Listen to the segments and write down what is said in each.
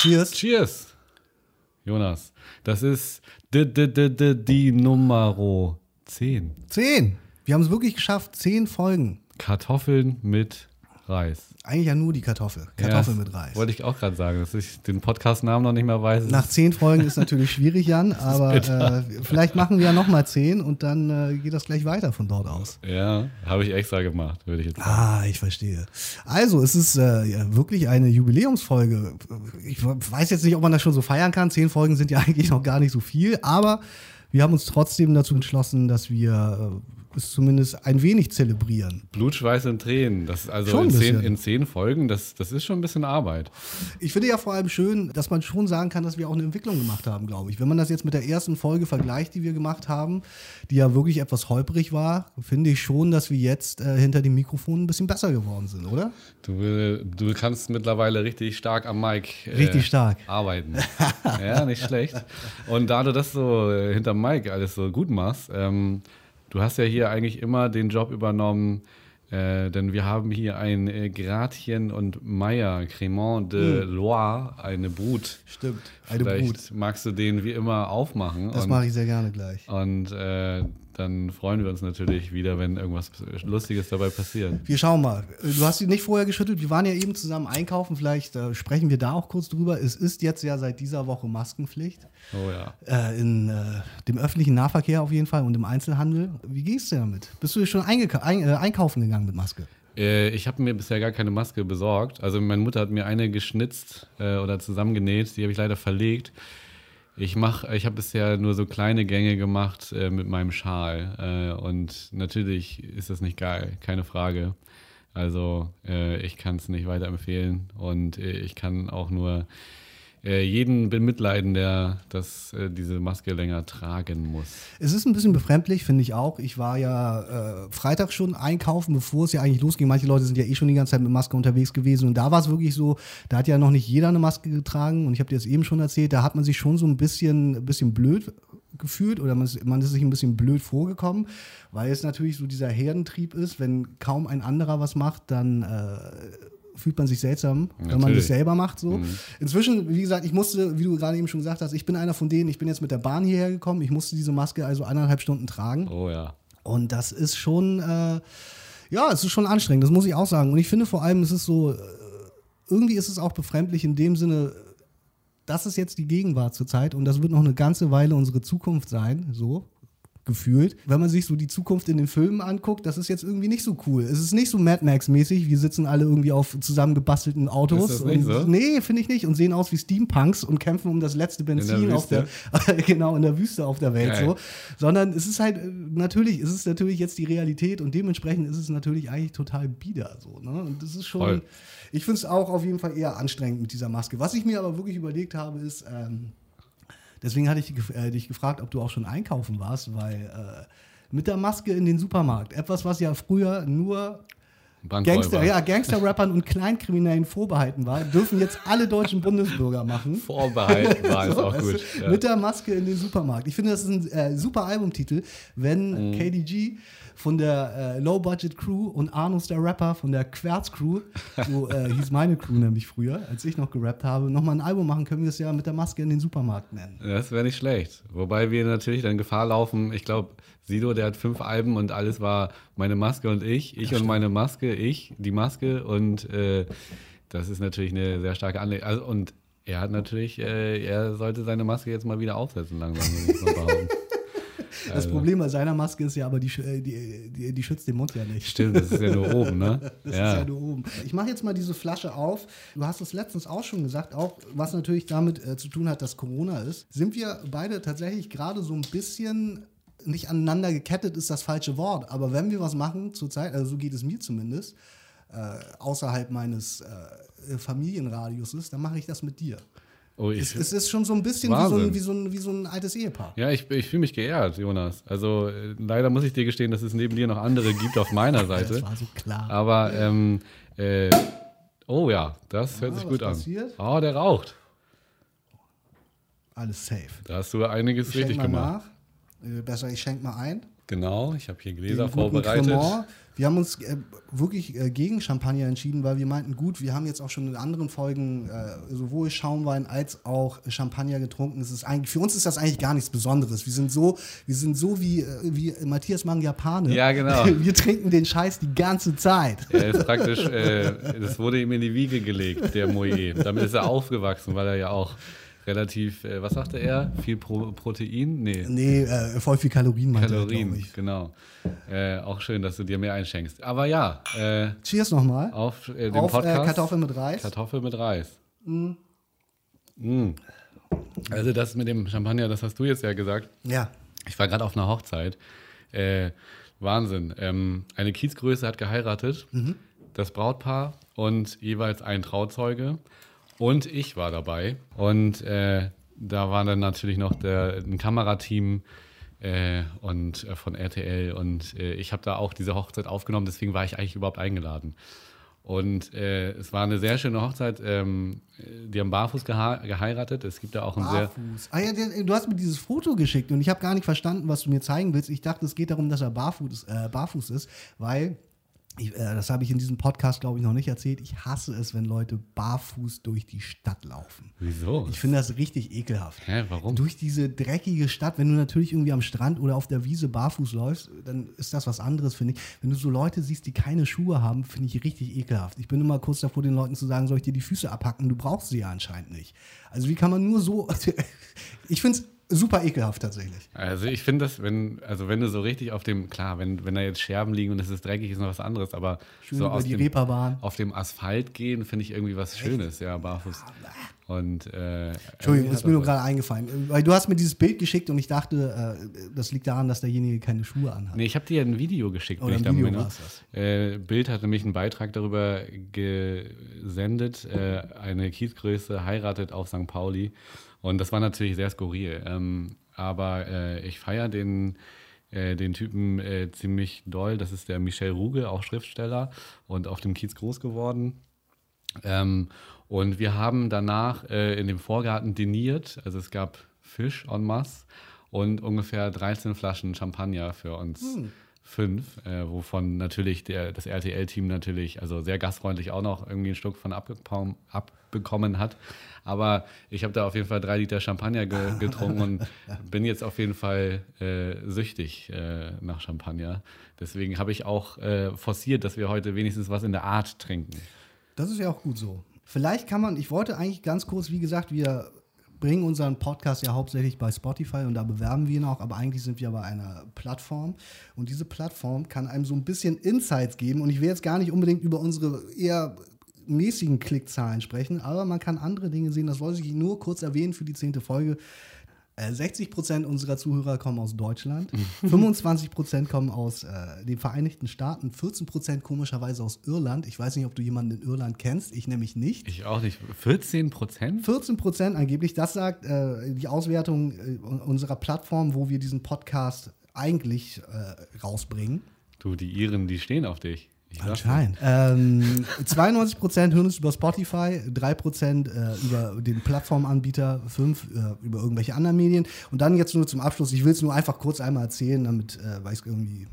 Cheers. Cheers. Jonas, das ist die, die, die, die, Nummer 10. Zehn. Wir haben es wirklich geschafft. Zehn Folgen. Kartoffeln mit Reis. Eigentlich ja nur die Kartoffel. Kartoffel Ja, mit Reis. Wollte ich auch gerade sagen, dass ich den Podcast-Namen noch nicht mehr weiß. Nach zehn Folgen ist natürlich schwierig, Jan, aber äh, vielleicht machen wir ja nochmal zehn und dann äh, geht das gleich weiter von dort aus. ja, habe ich extra gemacht, würde ich jetzt sagen. Ah, ich verstehe. Also, es ist äh, ja, wirklich eine Jubiläumsfolge. Ich weiß jetzt nicht, ob man das schon so feiern kann. Zehn Folgen sind ja eigentlich noch gar nicht so viel, aber wir haben uns trotzdem dazu entschlossen, dass wir äh, es zumindest ein wenig zelebrieren. Blut, Schweiß und Tränen. Das ist also Schon in zehn, in zehn Folgen, das, das ist schon ein bisschen Arbeit. Ich finde ja vor allem schön, dass man schon sagen kann, dass wir auch eine Entwicklung gemacht haben, glaube ich. Wenn man das jetzt mit der ersten Folge vergleicht, die wir gemacht haben, die ja wirklich etwas holprig war, finde ich schon, dass wir jetzt äh, hinter dem Mikrofon ein bisschen besser geworden sind, oder? Du, du kannst mittlerweile richtig stark am Mic äh, Richtig stark. arbeiten. ja, nicht schlecht. Und da du das so äh, hinterm Mic alles so gut machst, ähm, du hast ja hier eigentlich immer den Job übernommen, äh, denn wir haben hier ein äh, Gratien und Meyer, Cremant de Loire, eine Brut. Stimmt. Eine Vielleicht Brut. magst du den wie immer aufmachen. Das mache ich sehr gerne gleich. Und äh, dann freuen wir uns natürlich wieder, wenn irgendwas Lustiges dabei passiert. Wir schauen mal. Du hast sie nicht vorher geschüttelt. Wir waren ja eben zusammen einkaufen. Vielleicht äh, sprechen wir da auch kurz drüber. Es ist jetzt ja seit dieser Woche Maskenpflicht. Oh ja. Äh, in äh, dem öffentlichen Nahverkehr auf jeden Fall und im Einzelhandel. Wie gehst du damit? Bist du schon ein, äh, einkaufen gegangen mit Maske? Äh, ich habe mir bisher gar keine Maske besorgt. Also meine Mutter hat mir eine geschnitzt äh, oder zusammengenäht. Die habe ich leider verlegt. Ich mach, ich habe bisher nur so kleine Gänge gemacht äh, mit meinem Schal. Äh, und natürlich ist das nicht geil, keine Frage. Also äh, ich kann es nicht weiterempfehlen. Und äh, ich kann auch nur jeden bemitleiden, der das, äh, diese Maske länger tragen muss. Es ist ein bisschen befremdlich, finde ich auch. Ich war ja äh, Freitag schon einkaufen, bevor es ja eigentlich losging. Manche Leute sind ja eh schon die ganze Zeit mit Maske unterwegs gewesen. Und da war es wirklich so, da hat ja noch nicht jeder eine Maske getragen. Und ich habe dir das eben schon erzählt, da hat man sich schon so ein bisschen, bisschen blöd gefühlt oder man ist, man ist sich ein bisschen blöd vorgekommen, weil es natürlich so dieser Herdentrieb ist. Wenn kaum ein anderer was macht, dann äh, fühlt man sich seltsam, wenn man Natürlich. das selber macht. So. Inzwischen, wie gesagt, ich musste, wie du gerade eben schon gesagt hast, ich bin einer von denen, ich bin jetzt mit der Bahn hierher gekommen, ich musste diese Maske also eineinhalb Stunden tragen. Oh ja. Und das ist schon, äh, ja, es ist schon anstrengend, das muss ich auch sagen. Und ich finde vor allem, es ist so, äh, irgendwie ist es auch befremdlich in dem Sinne, das ist jetzt die Gegenwart zurzeit und das wird noch eine ganze Weile unsere Zukunft sein, so gefühlt. Wenn man sich so die Zukunft in den Filmen anguckt, das ist jetzt irgendwie nicht so cool. Es ist nicht so Mad Max-mäßig, wir sitzen alle irgendwie auf zusammengebastelten Autos. Ist das nicht und, so? Nee, finde ich nicht. Und sehen aus wie Steampunks und kämpfen um das letzte Benzin der auf der, genau, in der Wüste auf der Welt Geil. so. Sondern es ist halt, äh, natürlich, es ist natürlich jetzt die Realität und dementsprechend ist es natürlich eigentlich total bieder so. Ne? Und das ist schon, Voll. ich finde es auch auf jeden Fall eher anstrengend mit dieser Maske. Was ich mir aber wirklich überlegt habe, ist, ähm, deswegen hatte ich äh, dich gefragt, ob du auch schon einkaufen warst, weil äh, mit der Maske in den Supermarkt, etwas, was ja früher nur. Gangster, ja, Gangster-Rappern und Kleinkriminellen vorbehalten war, dürfen jetzt alle deutschen Bundesbürger machen. Vorbehalten war es So, auch weißt gut. Ja. Mit der Maske in den Supermarkt. Ich finde, das ist ein äh, super Albumtitel, wenn Mhm. KDG von der äh, Low Budget Crew und Arnus der Rapper von der Querz Crew, so äh, hieß meine Crew nämlich früher, als ich noch gerappt habe, nochmal ein Album machen, können wir es ja mit der Maske in den Supermarkt nennen. Das wäre nicht schlecht. Wobei wir natürlich dann Gefahr laufen. Ich glaube, Sido, der hat fünf Alben und alles war meine Maske und ich, ich und meine Maske, ich, die Maske und äh, das ist natürlich eine sehr starke Anlegung. Also, und er hat natürlich, äh, er sollte seine Maske jetzt mal wieder aufsetzen langsam, würde ich mal behaupten. Das Also. Problem bei seiner Maske ist ja aber, die, äh, die, die, die schützt den Mund ja nicht. Stimmt, das ist ja nur oben, ne? Das ist ja nur oben. Ich mache jetzt mal diese Flasche auf. Du hast es letztens auch schon gesagt, auch was natürlich damit äh, zu tun hat, dass Corona ist. Sind wir beide tatsächlich gerade so ein bisschen nicht aneinander gekettet, ist das falsche Wort. Aber wenn wir was machen zurzeit, also so geht es mir zumindest, äh, außerhalb meines äh, Familienradiuses, dann mache ich das mit dir. Oh, Es, ich, es ist schon so ein bisschen wie so, ein, wie, so ein, wie so ein altes Ehepaar. ja, ich, ich fühle mich geehrt, Jonas. Also äh, leider muss ich dir gestehen, dass es neben dir noch andere gibt auf meiner Seite. Das war so klar. Aber, ähm, äh, oh ja, das hört Ah, sich was gut an. passiert? Oh, der raucht. Alles safe. Da hast du einiges Ich richtig mal gemacht. nach. Äh, Besser, ich schenke mal ein. Genau, ich habe hier Gläser vorbereitet. Cremant. Wir haben uns äh, wirklich äh, gegen Champagner entschieden, weil wir meinten, gut, wir haben jetzt auch schon in anderen Folgen äh, sowohl Schaumwein als auch Champagner getrunken. Es ist eigentlich, für uns ist das eigentlich gar nichts Besonderes. Wir sind so, wir sind so wie, äh, wie Matthias Mang Japane. Ja, genau. Wir trinken den Scheiß die ganze Zeit. Er ist praktisch, äh, das wurde ihm in die Wiege gelegt, der Moe. Damit ist er aufgewachsen, weil er ja auch relativ, äh, was sagte er? Viel Pro Protein? Nee. Nee, äh, voll viel Kalorien, meinte Kalorien, ich. genau. Äh, auch schön, dass du dir mehr einschenkst. Aber ja, äh, Cheers nochmal. auf äh, den Auf äh, Podcast. Kartoffeln mit Reis. Kartoffel mit Reis. Mm. Also das mit dem Champagner, das hast du jetzt ja gesagt. ja. Ich war gerade auf einer Hochzeit. Wahnsinn. Ähm, eine Kiezgröße hat geheiratet, das Brautpaar und jeweils ein Trauzeuge. Und ich war dabei. Und äh, da war dann natürlich noch der, ein Kamerateam äh, und äh, von RTL. Und äh, ich habe da auch diese Hochzeit aufgenommen, deswegen war ich eigentlich überhaupt eingeladen. Und äh, es war eine sehr schöne Hochzeit. Ähm, die haben barfuß geheiratet. Es gibt da auch ein sehr. Barfuß. Ah, ja, du hast mir dieses Foto geschickt und ich habe gar nicht verstanden, was du mir zeigen willst. Ich dachte, es geht darum, dass er barfuß, äh, barfuß ist, weil, ich, äh, das habe ich in diesem Podcast, glaube ich, noch nicht erzählt, ich hasse es, wenn Leute barfuß durch die Stadt laufen. Wieso? Ich finde das richtig ekelhaft. Hä, warum? Durch diese dreckige Stadt, wenn du natürlich irgendwie am Strand oder auf der Wiese barfuß läufst, dann ist das was anderes, finde ich. Wenn du so Leute siehst, die keine Schuhe haben, finde ich richtig ekelhaft. Ich bin immer kurz davor, den Leuten zu sagen, soll ich dir die Füße abhacken? Du brauchst sie ja anscheinend nicht. Also wie kann man nur so. ich finde es super ekelhaft tatsächlich. Also ich finde das, wenn, also wenn du so richtig auf dem, klar, wenn, wenn da jetzt Scherben liegen und es ist dreckig, ist noch was anderes, aber Schön so über aus die dem, Reeperbahn. auf dem Asphalt gehen, finde ich irgendwie was Schönes, ja, barfuß. Und äh, Entschuldigung, ist mir nur gerade eingefallen. Weil du hast mir dieses Bild geschickt und ich dachte, äh, das liegt daran, dass derjenige keine Schuhe anhat. Nee, ich habe dir ein Video geschickt, Oder ein Video das. Äh, Bild hat nämlich einen Beitrag darüber gesendet, äh, eine Kiezgröße heiratet auf St. Pauli. Und das war natürlich sehr skurril. Ähm, aber äh, ich feiere den, äh, den Typen äh, ziemlich doll. Das ist der Michel Ruge, auch Schriftsteller und auf dem Kiez groß geworden. Ähm, und wir haben danach äh, in dem Vorgarten diniert. Also es gab Fisch en masse und ungefähr 13 Flaschen Champagner für uns fünf, äh, wovon natürlich der, das RTL-Team natürlich, also sehr gastfreundlich auch noch irgendwie ein Stück von abbekommen hat. Aber ich habe da auf jeden Fall drei Liter Champagner ge getrunken und bin jetzt auf jeden Fall äh, süchtig äh, nach Champagner. Deswegen habe ich auch äh, forciert, dass wir heute wenigstens was in der Art trinken. Das ist ja auch gut so. Vielleicht kann man, ich wollte eigentlich ganz kurz, wie gesagt, wir bringen unseren Podcast ja hauptsächlich bei Spotify und da bewerben wir ihn auch, aber eigentlich sind wir bei einer Plattform. Und diese Plattform kann einem so ein bisschen Insights geben. Und ich will jetzt gar nicht unbedingt über unsere eher mäßigen Klickzahlen sprechen, aber man kann andere Dinge sehen, das wollte ich nur kurz erwähnen für die zehnte Folge. Äh, 60% unserer Zuhörer kommen aus Deutschland, 25% kommen aus äh, den Vereinigten Staaten, 14% komischerweise aus Irland. Ich weiß nicht, ob du jemanden in Irland kennst, ich nämlich nicht. Ich auch nicht. 14 Prozent? 14 Prozent angeblich, das sagt äh, die Auswertung äh, unserer Plattform, wo wir diesen Podcast eigentlich äh, rausbringen. Du, die Iren, die stehen auf dich. Ich. Anscheinend. Ähm, 92 Prozent hören es über Spotify, 3 Prozent äh, über den Plattformanbieter, 5 äh, über irgendwelche anderen Medien. Und dann jetzt nur zum Abschluss, ich will es nur einfach kurz einmal erzählen, damit, äh, weil ich es irgendwie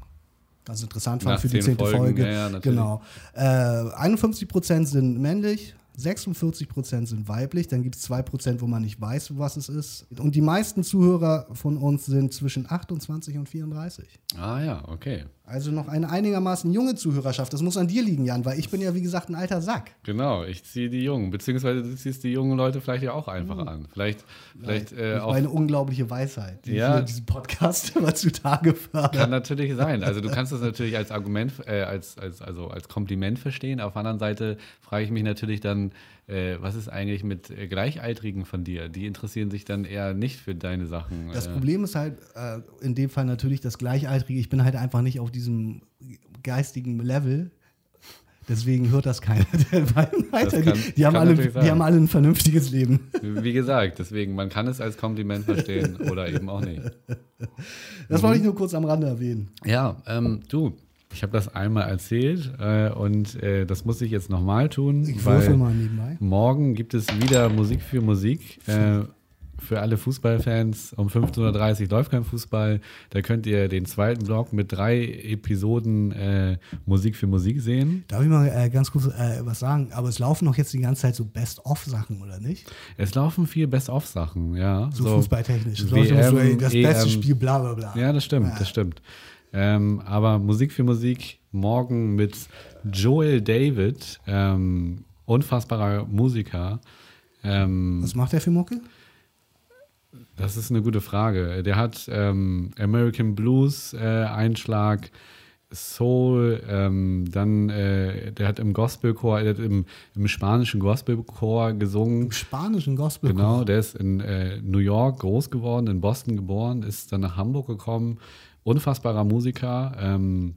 ganz interessant fand Nach für die zehn zehnte Folge. ja, genau. Äh, 51 Prozent sind männlich. 46 Prozent sind weiblich, dann gibt es 2 Prozent, wo man nicht weiß, was es ist. Und die meisten Zuhörer von uns sind zwischen 28 und 34. Ah ja, okay. Also noch eine einigermaßen junge Zuhörerschaft. Das muss an dir liegen, Jan, weil ich bin ja, wie gesagt, ein alter Sack. Genau, ich ziehe die Jungen, beziehungsweise du ziehst die jungen Leute vielleicht ja auch einfach an. Vielleicht, vielleicht äh, auch. war eine unglaubliche Weisheit, die Ja. diesem Podcast immer zutage fördert. Kann natürlich sein. Also du kannst das natürlich als Argument, äh, als, als, also als Kompliment verstehen. Auf der anderen Seite frage ich mich natürlich dann, äh, was ist eigentlich mit äh, Gleichaltrigen von dir? Die interessieren sich dann eher nicht für deine Sachen. Das äh, Problem ist halt äh, in dem Fall natürlich das Gleichaltrige. Ich bin halt einfach nicht auf diesem geistigen Level. Deswegen hört das keiner. Weiter. kann- die, die, haben alle, die haben alle ein vernünftiges Leben. Wie gesagt, deswegen, man kann es als Kompliment verstehen oder eben auch nicht. Das wollte ich nur kurz am Rande erwähnen. Ja, ähm, du, ich habe das einmal erzählt äh, und äh, das muss ich jetzt nochmal tun. Ich weil würfel mal nebenbei. Morgen gibt es wieder Musik für Musik. Äh, für alle Fußballfans, um 15.30 Uhr läuft kein Fußball. Da könnt ihr den zweiten Block mit drei Episoden äh, Musik für Musik sehen. Darf ich mal äh, ganz kurz äh, was sagen? Aber es laufen doch jetzt die ganze Zeit so Best-of-Sachen, oder nicht? Es laufen viel Best-of-Sachen, ja. So, fußballtechnisch. Es WM, so, das beste EM. Spiel, bla bla bla. Ja, das stimmt, das stimmt. Ähm, aber Musik für Musik morgen mit Joel David, ähm, unfassbarer Musiker. Ähm, Was macht der für Mucke? das ist eine gute Frage. Der hat ähm, American Blues äh, Einschlag, Soul, ähm, dann äh, der hat im Gospelchor, der hat im, im spanischen Gospelchor gesungen. Im spanischen Gospel. Genau, der ist in äh, New York groß geworden, in Boston geboren, ist dann nach Hamburg gekommen. Unfassbarer Musiker. Ähm,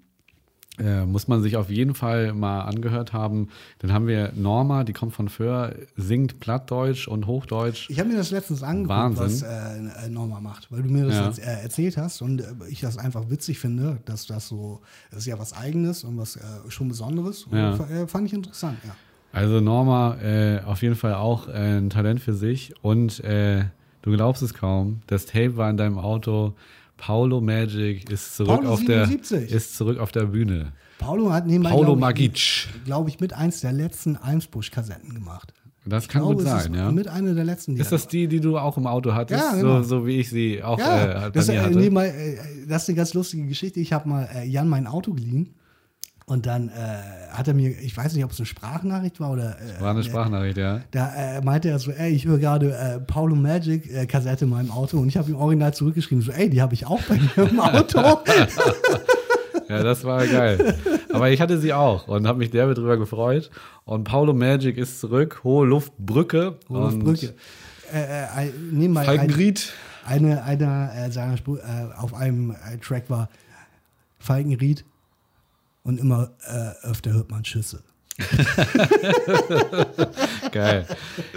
äh, muss man sich auf jeden Fall mal angehört haben. Dann haben wir Norma, die kommt von Föhr, singt Plattdeutsch und Hochdeutsch. Ich habe mir das letztens angeguckt, Wahnsinn. was äh, Norma macht, weil du mir das Ja. jetzt, äh, erzählt hast und äh, ich das einfach witzig finde, dass das so, das ist ja was Eigenes und was äh, schon Besonderes. Und, Ja. äh, fand ich interessant, ja. Also Norma äh, auf jeden Fall auch äh, ein Talent für sich und äh, du glaubst es kaum, das Tape war in deinem Auto. Paulo Magic ist zurück Paulo auf der 77. ist zurück auf der Bühne. Paulo hat nebenbei, Paulo Magic. glaube ich, mit eins der letzten Almsbusch-Kassetten gemacht. Das kann Ich glaube, gut sein, ja. Mit einer der letzten. die Ist das die, die du auch im Auto hattest? Ja, genau. so, so wie ich sie auch Ja, äh, bei das, mir äh, hatte? nebenbei, äh, das ist eine ganz lustige Geschichte. Ich habe mal äh, Jan mein Auto geliehen und dann äh, hat er mir, ich weiß nicht, ob es eine Sprachnachricht war oder. Äh, War eine äh, Sprachnachricht, ja. Da äh, meinte er so, ey, ich höre gerade äh, Paulo Magic äh, Kassette in meinem Auto und ich habe ihm original zurückgeschrieben, so, ey, die habe ich auch bei mir im Auto. Ja, das war geil. Aber ich hatte sie auch und habe mich derbe drüber gefreut. Und Paulo Magic ist zurück, Hohe Luftbrücke. Rudolf und Brücke. Äh, äh, äh, nebenbei ein, Falkenried. eine, einer äh, seiner Spur, äh, auf einem äh, Track war Falkenried und immer äh, öfter hört man Schüsse. Geil.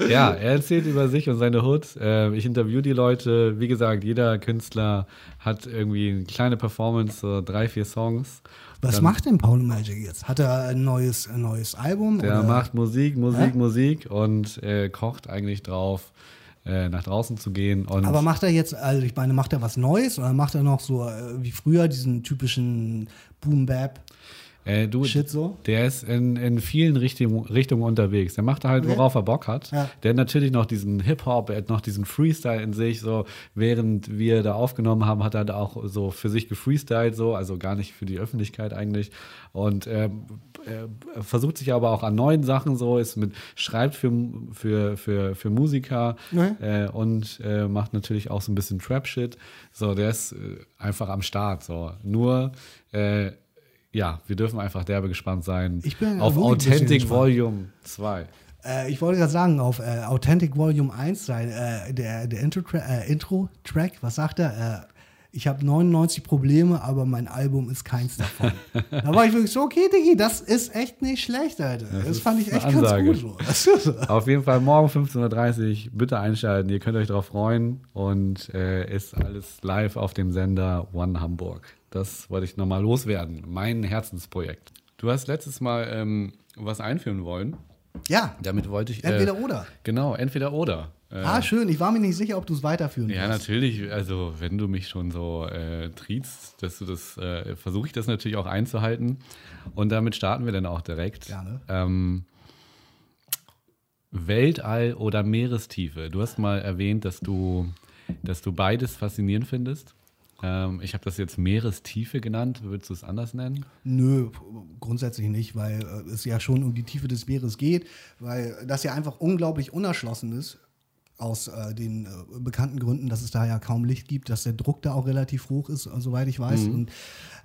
Ja, er erzählt über sich und seine Hood. Äh, ich interview die Leute. Wie gesagt, jeder Künstler hat irgendwie eine kleine Performance, so drei, vier Songs. Was Dann- macht denn Paulo Magic jetzt? Hat er ein neues, ein neues Album? Der oder? macht Musik, Musik, Hä? Musik und äh, kocht eigentlich drauf, äh, nach draußen zu gehen. Und Aber macht er jetzt, also ich meine, macht er was Neues oder macht er noch so äh, wie früher diesen typischen Boom-Bap? Äh, du, Shit so? der ist in, in vielen Richtung, Richtungen unterwegs. Der macht halt, Okay. worauf er Bock hat. Ja. Der hat natürlich noch diesen Hip-Hop, er hat noch diesen Freestyle in sich. So, während wir da aufgenommen haben, hat er da auch so für sich gefreestylt, so, also gar nicht für die Öffentlichkeit eigentlich. Und er versucht sich aber auch an neuen Sachen so, ist mit, schreibt für, für, für, für Musiker Okay. äh, und äh, macht natürlich auch so ein bisschen Trap-Shit. So, der ist äh, einfach am Start. So. Nur, äh, ja, wir dürfen einfach derbe gespannt sein Ich bin auf Authentic. Volume 2. Äh, ich wollte gerade sagen, auf äh, Authentic Volume 1 sein, äh, der, der Intro-Track, äh, Intro -Track, was sagt er? Äh, ich habe 99 Probleme, aber mein Album ist keins davon. da war ich wirklich so, okay, Diggi, das ist echt nicht schlecht, Alter. Das, ist fand ich echt eine ganz Ansage. gut. So. Das. Auf jeden Fall morgen 15.30 Uhr, bitte einschalten, ihr könnt euch darauf freuen und äh, ist alles live auf dem Sender One Hamburg. Das wollte ich nochmal loswerden, mein Herzensprojekt. Du hast letztes Mal ähm, was einführen wollen, Ja, damit wollte ich... Äh, entweder oder. Genau, entweder oder. Äh, Ah, schön. Ich war mir nicht sicher, ob du es weiterführen Ja, willst. natürlich. Also, wenn du mich schon so äh, triezt, dass du das, äh, versuche ich das natürlich auch einzuhalten. Und damit starten wir dann auch direkt. Gerne. Ähm, Weltall oder Meerestiefe. Du hast mal erwähnt, dass du, dass du beides faszinierend findest. Ähm, ich habe das jetzt Meerestiefe genannt. Würdest du es anders nennen? Nö, grundsätzlich nicht, weil äh, es ja schon um die Tiefe des Meeres geht, weil das ja einfach unglaublich unerschlossen ist. Aus äh, den äh, bekannten Gründen, dass es da ja kaum Licht gibt, dass der Druck da auch relativ hoch ist, äh, soweit ich weiß. Und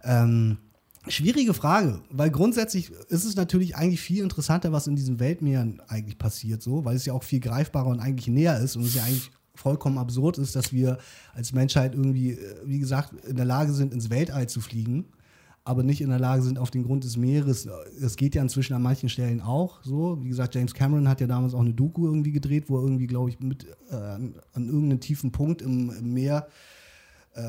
ähm, schwierige Frage, weil grundsätzlich ist es natürlich eigentlich viel interessanter, was in diesen Weltmeeren eigentlich passiert, so, weil es ja auch viel greifbarer und eigentlich näher ist und es ja eigentlich vollkommen absurd ist, dass wir als Menschheit irgendwie, äh, wie gesagt, in der Lage sind, ins Weltall zu fliegen, aber nicht in der Lage sind, auf den Grund des Meeres. Es geht ja inzwischen an manchen Stellen auch so. Wie gesagt, James Cameron hat ja damals auch eine Doku irgendwie gedreht, wo er irgendwie, glaube ich, mit äh, an, an irgendeinem tiefen Punkt im, im Meer äh,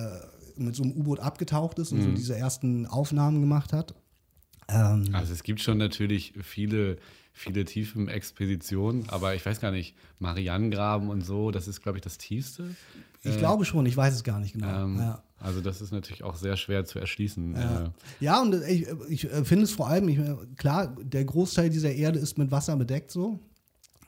mit so einem U-Boot abgetaucht ist und so diese ersten Aufnahmen gemacht hat. Ähm, Also es gibt schon natürlich viele viele tiefen Expeditionen, aber ich weiß gar nicht, Marianengraben und so, das ist, glaube ich, das tiefste. Ich äh, glaube schon, ich weiß es gar nicht genau. Ähm, ja. Also das ist natürlich auch sehr schwer zu erschließen. Ja, äh. ja und ich, ich finde es vor allem, ich, klar, der Großteil dieser Erde ist mit Wasser bedeckt so.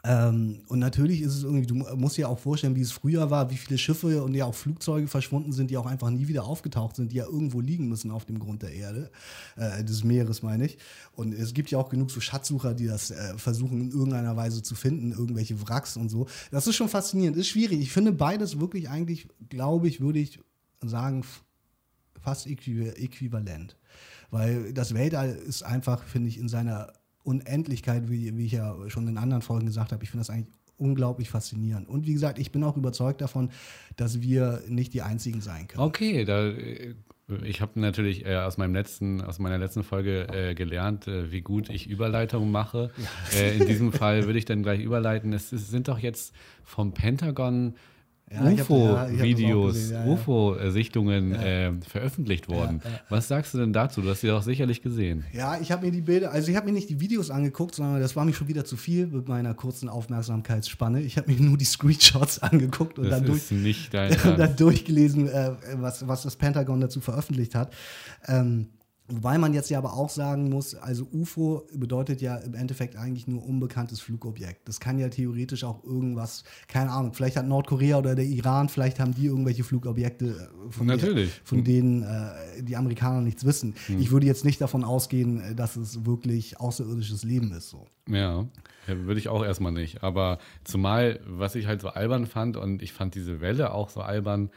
Ähm, und natürlich ist es irgendwie, du musst dir auch vorstellen, wie es früher war, wie viele Schiffe und ja auch Flugzeuge verschwunden sind, die auch einfach nie wieder aufgetaucht sind, die ja irgendwo liegen müssen auf dem Grund der Erde, äh, des Meeres meine ich. Und es gibt ja auch genug so Schatzsucher, die das äh, versuchen in irgendeiner Weise zu finden, irgendwelche Wracks und so. Das ist schon faszinierend, ist schwierig. Ich finde beides wirklich eigentlich, glaube ich, würde ich sagen, fast äquivalent. Weil das Weltall ist einfach, finde ich, in seiner Unendlichkeit, wie, wie ich ja schon in anderen Folgen gesagt habe. Ich finde das eigentlich unglaublich faszinierend. Und wie gesagt, ich bin auch überzeugt davon, dass wir nicht die Einzigen sein können. Okay, da, äh, ich habe natürlich äh, aus, meinem letzten, aus meiner letzten Folge äh, gelernt, äh, wie gut ich Überleitungen mache. Äh, in diesem Fall würde ich dann gleich überleiten. Es, es sind doch jetzt vom Pentagon UFO-Videos, ja, UFO-Sichtungen äh, veröffentlicht worden. Was sagst du denn dazu? Du hast sie doch sicherlich gesehen. Ja, ich habe mir die Bilder, also ich habe mir nicht die Videos angeguckt, sondern das war mir schon wieder zu viel mit meiner kurzen Aufmerksamkeitsspanne. Ich habe mir nur die Screenshots angeguckt und, dann, durch, und dann, durchgelesen, äh, was, was das Pentagon dazu veröffentlicht hat. Ähm, Wobei man jetzt ja aber auch sagen muss, also UFO bedeutet ja im Endeffekt eigentlich nur unbekanntes Flugobjekt. Das kann ja theoretisch auch irgendwas, keine Ahnung, vielleicht hat Nordkorea oder der Iran, vielleicht haben die irgendwelche Flugobjekte, äh, von. Der, von denen äh, die Amerikaner nichts wissen. Hm. Ich würde jetzt nicht davon ausgehen, äh, dass es wirklich außerirdisches Leben ist. So. Ja, würde ich auch erstmal nicht. Aber zumal, was ich halt so albern fand, und ich fand diese Welle auch so albern,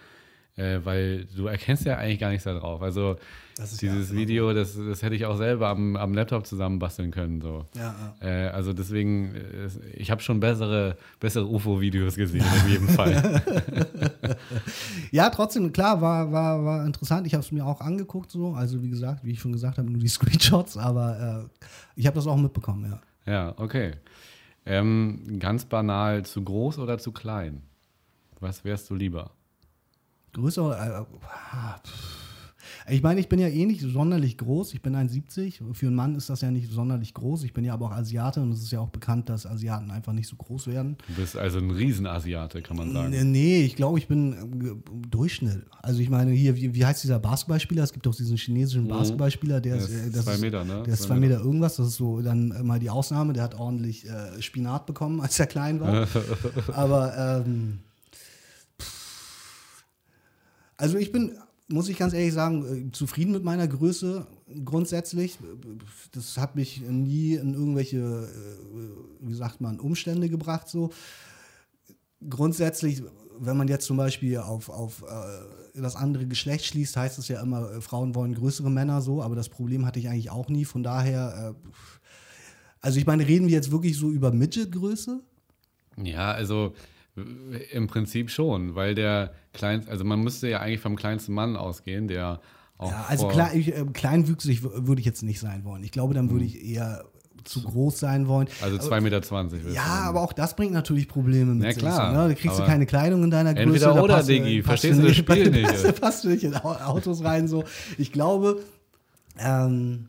äh, weil du erkennst ja eigentlich gar nichts darauf. Also dieses ja, Video, das, das hätte ich auch selber am, am Laptop zusammenbasteln können. So. Ja, ja. Äh, also deswegen, äh, ich habe schon bessere, bessere UFO-Videos gesehen, in jedem Fall. ja, trotzdem, klar, war, war, war interessant. Ich habe es mir auch angeguckt, so. Also wie gesagt, wie ich schon gesagt habe, nur die Screenshots, aber äh, ich habe das auch mitbekommen, ja. Ja, okay. Ähm, ganz banal, zu groß oder zu klein? Was wärst du lieber? Größer, äh, ich meine, ich bin ja eh nicht sonderlich groß. Ich bin 1,70. Für einen Mann ist das ja nicht sonderlich groß. Ich bin ja aber auch Asiate und es ist ja auch bekannt, dass Asiaten einfach nicht so groß werden. Du bist also ein Riesenasiate, kann man sagen. Nee, ich glaube, ich bin äh, Durchschnitt. Also ich meine, hier, wie, wie heißt dieser Basketballspieler? Es gibt doch diesen chinesischen mhm. Basketballspieler, der, der ist, das zwei Meter, ne? Der ist zwei Meter. Meter irgendwas. Das ist so dann mal die Ausnahme. Der hat ordentlich äh, Spinat bekommen, als er klein war. aber ähm, also ich bin muss ich ganz ehrlich sagen, äh, zufrieden mit meiner Größe grundsätzlich. Das hat mich nie in irgendwelche, äh, wie sagt man, Umstände gebracht. So. Grundsätzlich, wenn man jetzt zum Beispiel auf, auf äh, das andere Geschlecht schließt, heißt es ja immer, Frauen wollen größere Männer so, aber das Problem hatte ich eigentlich auch nie. Von daher, also ich meine, reden wir jetzt wirklich so über Midget-Größe? Ja, also im Prinzip schon, weil der kleinste, also man müsste ja eigentlich vom kleinsten Mann ausgehen, der auch. Ja, also klein, ich, äh, kleinwüchsig würde ich jetzt nicht sein wollen. Ich glaube, dann würde hm. ich eher zu groß sein wollen. Also 2,20 Meter. Ja, aber auch das bringt natürlich Probleme mit ja, klar, sich. Ne? Da kriegst du keine Kleidung in deiner Größe. Entweder oder, passt, Diggi. Verstehst du das Spiel nicht? Da passt du nicht in Autos rein. So. Ich glaube, ähm,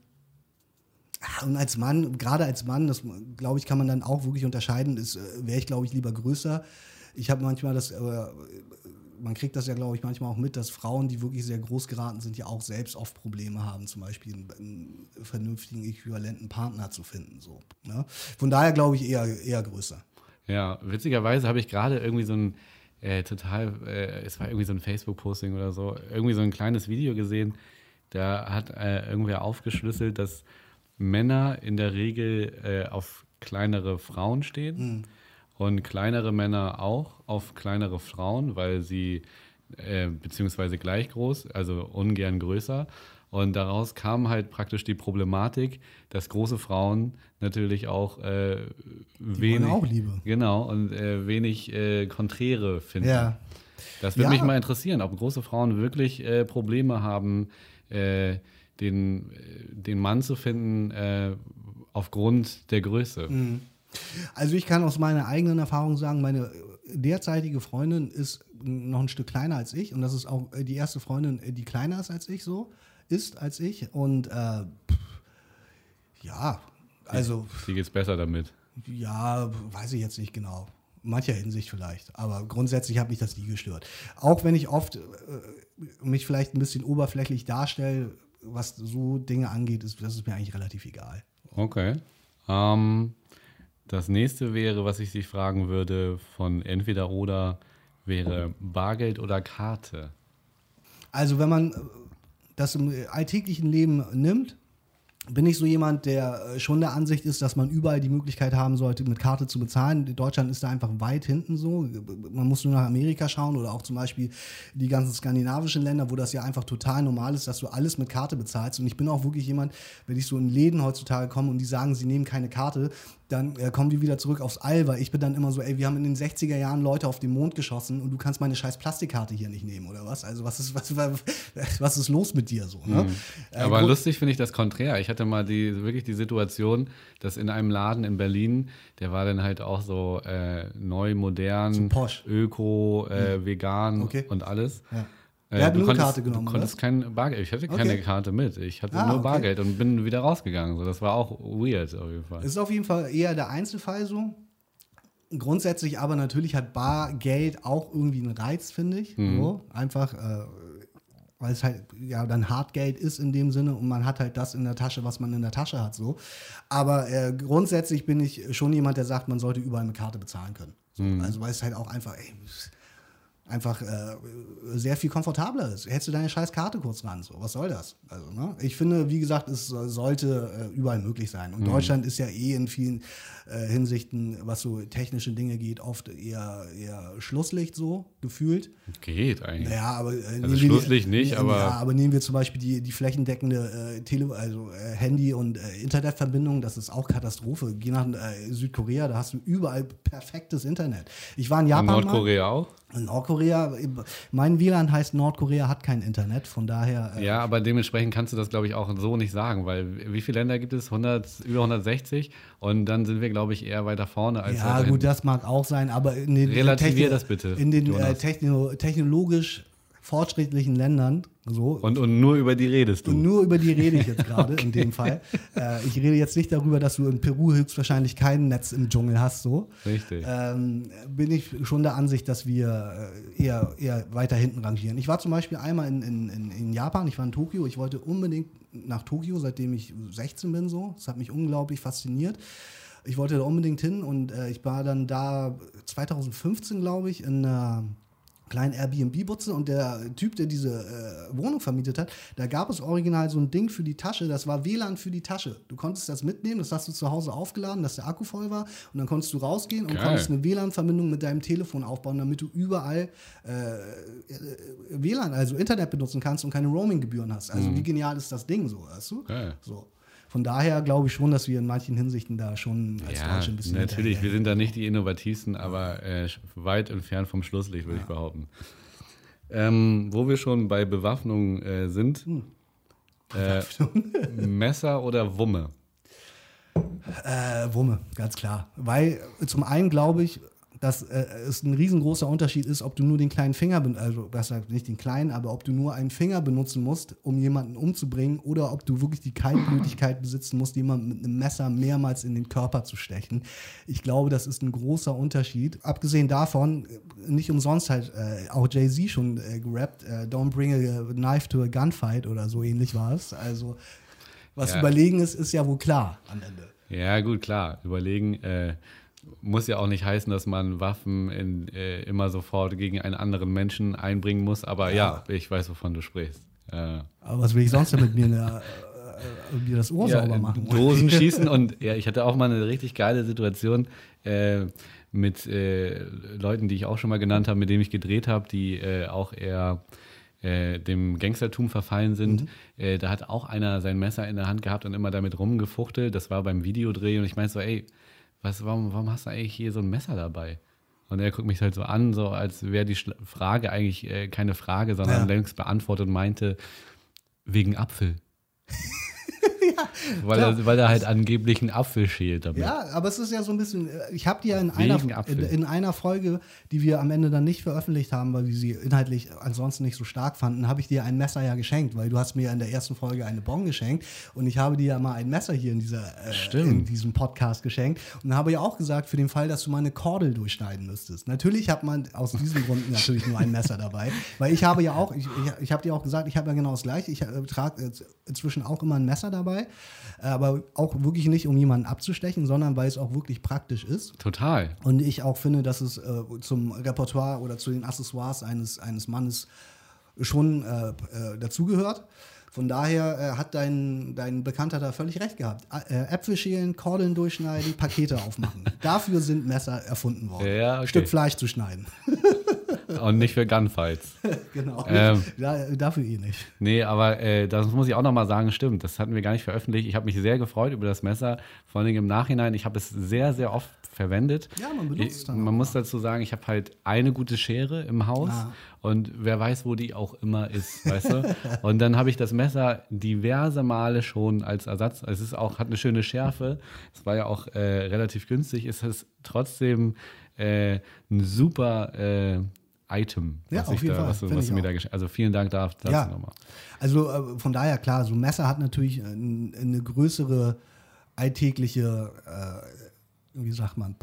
und als Mann, gerade als Mann, das glaube ich, kann man dann auch wirklich unterscheiden, äh, wäre ich, glaube ich, lieber größer ich habe manchmal das, äh, man kriegt das ja, glaube ich, manchmal auch mit, dass Frauen, die wirklich sehr groß geraten sind, ja auch selbst oft Probleme haben, zum Beispiel einen, einen vernünftigen, äquivalenten Partner zu finden. So, ne? Von daher glaube ich eher, eher größer. Ja, witzigerweise habe ich gerade irgendwie so ein äh, total, äh, es war irgendwie so ein Facebook-Posting oder so, irgendwie so ein kleines Video gesehen, da hat äh, irgendwer aufgeschlüsselt, dass Männer in der Regel äh, auf kleinere Frauen stehen. Mhm und kleinere Männer auch auf kleinere Frauen, weil sie äh, beziehungsweise gleich groß, also ungern größer. Und daraus kam halt praktisch die Problematik, dass große Frauen natürlich auch äh, wenig. auch Liebe. Genau, und äh, wenig äh, Konträre finden. Ja. Das würde ja. mich mal interessieren, ob große Frauen wirklich äh, Probleme haben, äh, den, den Mann zu finden äh, aufgrund der Größe. Mhm. Also ich kann aus meiner eigenen Erfahrung sagen, meine derzeitige Freundin ist noch ein Stück kleiner als ich und das ist auch die erste Freundin, die kleiner ist als ich so, ist als ich und äh, ja, Also, Dir geht's besser damit. ja, weiß ich jetzt nicht genau. In mancher Hinsicht vielleicht. Aber grundsätzlich hat mich das nie gestört. Auch wenn ich oft äh, mich vielleicht ein bisschen oberflächlich darstelle, was so Dinge angeht, ist das ist mir eigentlich relativ egal. Okay. Ähm, das nächste wäre, was ich dich fragen würde, von entweder oder wäre Bargeld oder Karte. Also wenn man äh, das im alltäglichen Leben nimmt, bin ich so jemand, der äh, schon der Ansicht ist, dass man überall die Möglichkeit haben sollte, mit Karte zu bezahlen. Deutschland ist da einfach weit hinten so. Man muss nur nach Amerika schauen oder auch zum Beispiel die ganzen skandinavischen Länder, wo das ja einfach total normal ist, dass du alles mit Karte bezahlst. Und ich bin auch wirklich jemand, wenn ich so in Läden heutzutage komme und die sagen, sie nehmen keine Karte, dann äh, kommen die wieder zurück aufs All, weil ich bin dann immer so, ey, wir haben in den 60er Jahren Leute auf den Mond geschossen und du kannst meine scheiß Plastikkarte hier nicht nehmen, oder was? Also was ist, was, was, ist los mit dir so? Ne? Äh, Aber gru- lustig finde ich das konträr. Ich hatte mal die, wirklich die Situation, dass in einem Laden in Berlin, der war dann halt auch so äh, neu, modern, So öko, äh, vegan Okay. und alles. Ja. Der hat nur eine Karte genommen, Du oder? konntest kein Bargeld. Ich hatte keine Okay. Karte mit. Ich hatte Ah, nur okay. Bargeld und bin wieder rausgegangen. So, das war auch weird auf jeden Fall. Ist auf jeden Fall eher der Einzelfall so. Grundsätzlich aber natürlich hat Bargeld auch irgendwie einen Reiz, finde ich. So. Einfach, äh, weil es halt ja dann Hartgeld ist in dem Sinne und man hat halt das in der Tasche, was man in der Tasche hat. So. Aber äh, grundsätzlich bin ich schon jemand, der sagt, man sollte überall mit Karte bezahlen können. So. Also weil es halt auch einfach, ey, einfach äh, sehr viel komfortabler ist. Hättest du deine scheiß Karte kurz ran, so, was soll das? Also, ne? Ich finde, wie gesagt, es so- sollte äh, überall möglich sein. Und Deutschland ist ja eh in vielen äh, Hinsichten, was so technische Dinge geht, oft eher, eher Schlusslicht so gefühlt. Geht eigentlich. Naja, aber äh, wir Also Schlusslicht nicht, ja, aber- Ja, aber nehmen wir zum Beispiel die, die flächendeckende äh, Tele also, äh, Handy- und äh, Internetverbindung, das ist auch Katastrophe. Geh nach äh, Südkorea, da hast du überall perfektes Internet. Ich war in In Japan. mal. Nordkorea auch? In Nordkorea, mein WLAN heißt Nordkorea hat kein Internet, von daher. äh, Ja, aber dementsprechend kannst du das, glaube ich, auch so nicht sagen, weil wie viele Länder gibt es? 100, über 160 und dann sind wir, glaube ich, eher weiter vorne als ja, gut, das mag auch sein, aber in den Relativier das bitte, In den äh, techno technologisch fortschrittlichen Ländern, so. Und, und nur über die redest du. Und nur über die rede ich jetzt gerade in dem Fall. Äh, ich rede jetzt nicht darüber, dass du in Peru höchstwahrscheinlich kein Netz im Dschungel hast, so. Richtig. ähm, bin ich schon der Ansicht, dass wir äh, eher, eher weiter hinten rangieren. Ich war zum Beispiel einmal in, in, in, in Japan, ich war in Tokio, ich wollte unbedingt nach Tokio, seitdem ich 16 bin so. Das hat mich unglaublich fasziniert. Ich wollte da unbedingt hin und äh, ich war dann da 2015, glaube ich, in einer kleinen Airbnb-Butze und der Typ, der diese äh, Wohnung vermietet hat, da gab es original so ein Ding für die Tasche, das war WLAN für die Tasche. Du konntest das mitnehmen, das hast du zu Hause aufgeladen, dass der Akku voll war und dann konntest du rausgehen und Geil. konntest eine WLAN-Verbindung mit deinem Telefon aufbauen, damit du überall äh, äh, WLAN, also Internet benutzen kannst und keine Roaming-Gebühren hast. Also wie genial ist das Ding so, weißt du? Geil. So. Von daher glaube ich schon, dass wir in manchen Hinsichten da schon als Ja, Deutsche ein bisschen natürlich. Wir sind da nicht die innovativsten, aber äh, weit entfernt vom Schlusslicht, würde ich behaupten. Ähm, wo wir schon bei Bewaffnung äh, sind, Hm. äh, Messer oder Wumme? Äh, Wumme, ganz klar. Weil zum einen glaube ich, dass äh, es ein riesengroßer Unterschied ist, ob du nur den kleinen Finger, also besser nicht den kleinen, aber ob du nur einen Finger benutzen musst, um jemanden umzubringen, oder ob du wirklich die Kaltblütigkeit besitzen musst, jemanden mit einem Messer mehrmals in den Körper zu stechen. Ich glaube, das ist ein großer Unterschied. Abgesehen davon, nicht umsonst halt äh, auch Jay-Z schon äh, gerappt, äh, Don't bring a knife to a gunfight oder so ähnlich war es. Also was Ja. überlegen ist, ist ja wohl klar am Ende. Ja, gut, klar. Überlegen äh, muss ja auch nicht heißen, dass man Waffen in, äh, immer sofort gegen einen anderen Menschen einbringen muss. Aber ja, ich weiß, wovon du sprichst. Äh, Aber was will ich sonst denn mit mir, der, äh, mir das Ohr sauber machen? Dosen schießen und ja, ich hatte auch mal eine richtig geile Situation äh, mit äh, Leuten, die ich auch schon mal genannt habe, mit denen ich gedreht habe, die äh, auch eher äh, dem Gangstertum verfallen sind. Mhm. Äh, da hat auch einer sein Messer in der Hand gehabt und immer damit rumgefuchtelt. Das war beim Videodreh und ich meinte so, ey, was, warum, warum hast du eigentlich hier so ein Messer dabei? Und er guckt mich halt so an, so als wäre die Frage eigentlich äh, keine Frage, sondern Ja. längst beantwortet und meinte, wegen Apfel. weil, er, weil er halt angeblich einen Apfel schält damit. Ja, aber es ist ja so ein bisschen, äh, ich habe die ja in einer, in, in, einer Folge, die wir am Ende dann nicht veröffentlicht haben, weil wir sie inhaltlich ansonsten nicht so stark fanden, habe ich dir ein Messer ja geschenkt, weil du hast mir ja in der ersten Folge eine Bon geschenkt und ich habe dir ja mal ein Messer hier in, dieser, äh, in diesem Podcast geschenkt und habe ja auch gesagt, für den Fall, dass du mal eine Kordel durchschneiden müsstest. Natürlich hat man aus diesem Grund natürlich nur ein Messer dabei, weil ich habe ja auch, ich, ich, ich habe dir auch gesagt, ich habe ja genau das gleiche, ich äh, trage inzwischen auch immer ein Messer dabei, aber auch wirklich nicht, um jemanden abzustechen, sondern weil es auch wirklich praktisch ist. Total. Und ich auch finde, dass es äh, zum Repertoire oder zu den Accessoires eines, eines Mannes schon äh, äh, dazugehört. Von daher äh, hat dein, dein Bekannter da völlig recht gehabt. Äh, Äpfel schälen, Kordeln durchschneiden, Pakete aufmachen. Dafür sind Messer erfunden worden. Ja, okay. Stück Fleisch zu schneiden. Und nicht für Gunfights. genau. Ähm, da, dafür eh nicht. Nee, aber äh, das muss ich auch nochmal sagen, stimmt. Das hatten wir gar nicht veröffentlicht. Ich habe mich sehr gefreut über das Messer. Vor allem im Nachhinein. Ich habe es sehr, sehr oft verwendet. Ja, man benutzt es dann. Man muss dazu sagen, ich habe halt eine gute Schere im Haus ah. und wer weiß, wo die auch immer ist, weißt du? Und dann habe ich das Messer diverse Male schon als Ersatz. Es ist auch, hat eine schöne Schärfe. Es war ja auch äh, relativ günstig. Es ist trotzdem äh, ein super äh, Item, ja, was, auf jeden da, Fall. was, was du mir da Also vielen Dank dafür ja. nochmal. Also äh, von daher klar, so ein Messer hat natürlich eine größere alltägliche äh, wie sagt man,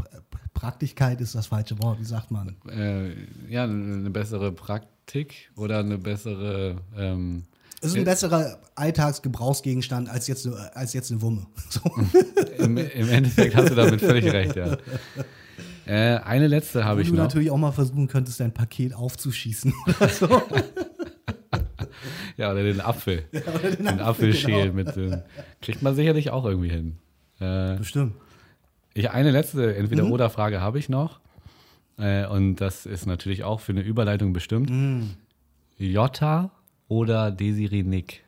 Praktigkeit ist das falsche Wort, wie sagt man? Äh, ja, eine bessere Praktik oder eine bessere. Ähm, es ist ein besserer Alltagsgebrauchsgegenstand als jetzt, als jetzt eine Wumme. So. Im, Im, Endeffekt hast du damit völlig recht, ja. Äh, eine letzte habe ich noch. du natürlich auch mal versuchen könntest, dein Paket aufzuschießen oder so. ja, oder den Apfel. Ja, oder den, den Apfel, genau. mit. Äh, kriegt man sicherlich auch irgendwie hin. Äh, Bestimmt. Ich, eine letzte Entweder-Oder-Frage mhm. habe ich noch. Äh, und das ist natürlich auch für eine Überleitung bestimmt. Mhm. Jota oder Desiree Nick?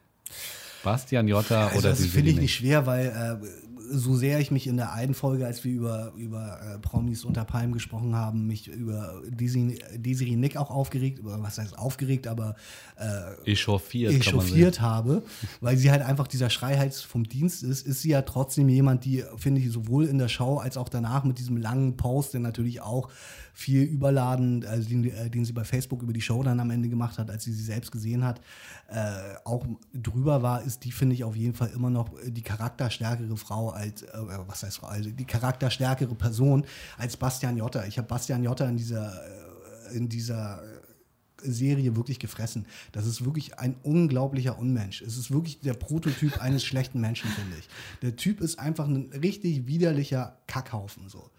Bastian Jota also oder Das finde ich nicht schwer, weil äh, so sehr ich mich in der einen Folge, als wir über, über äh, Promis unter Palmen gesprochen haben, mich über Desiree Nick auch aufgeregt, oder was heißt aufgeregt, aber äh, echauffiert, echauffiert habe, weil sie halt einfach dieser Schreihals vom Dienst ist, ist sie ja trotzdem jemand, die, finde ich, sowohl in der Show als auch danach mit diesem langen Post, der natürlich auch viel überladen, also den, äh, den, sie bei Facebook über die Show dann am Ende gemacht hat, als sie sie selbst gesehen hat, äh, auch drüber war, ist die, finde ich, auf jeden Fall immer noch die charakterstärkere Frau als, äh, was heißt Frau, also die charakterstärkere Person als Bastian Jotta. Ich habe Bastian Jotta in dieser, äh, in dieser Serie wirklich gefressen. Das ist wirklich ein unglaublicher Unmensch. Es ist wirklich der Prototyp eines schlechten Menschen, finde ich. Der Typ ist einfach ein richtig widerlicher Kackhaufen so.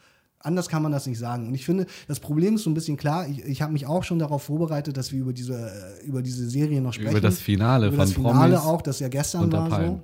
Anders kann man das nicht sagen. Und ich finde, das Problem ist so ein bisschen klar. Ich, ich habe mich auch schon darauf vorbereitet, dass wir über diese, äh, über diese Serie noch sprechen. Über das Finale über von das Finale Promis auch, das ja gestern war so.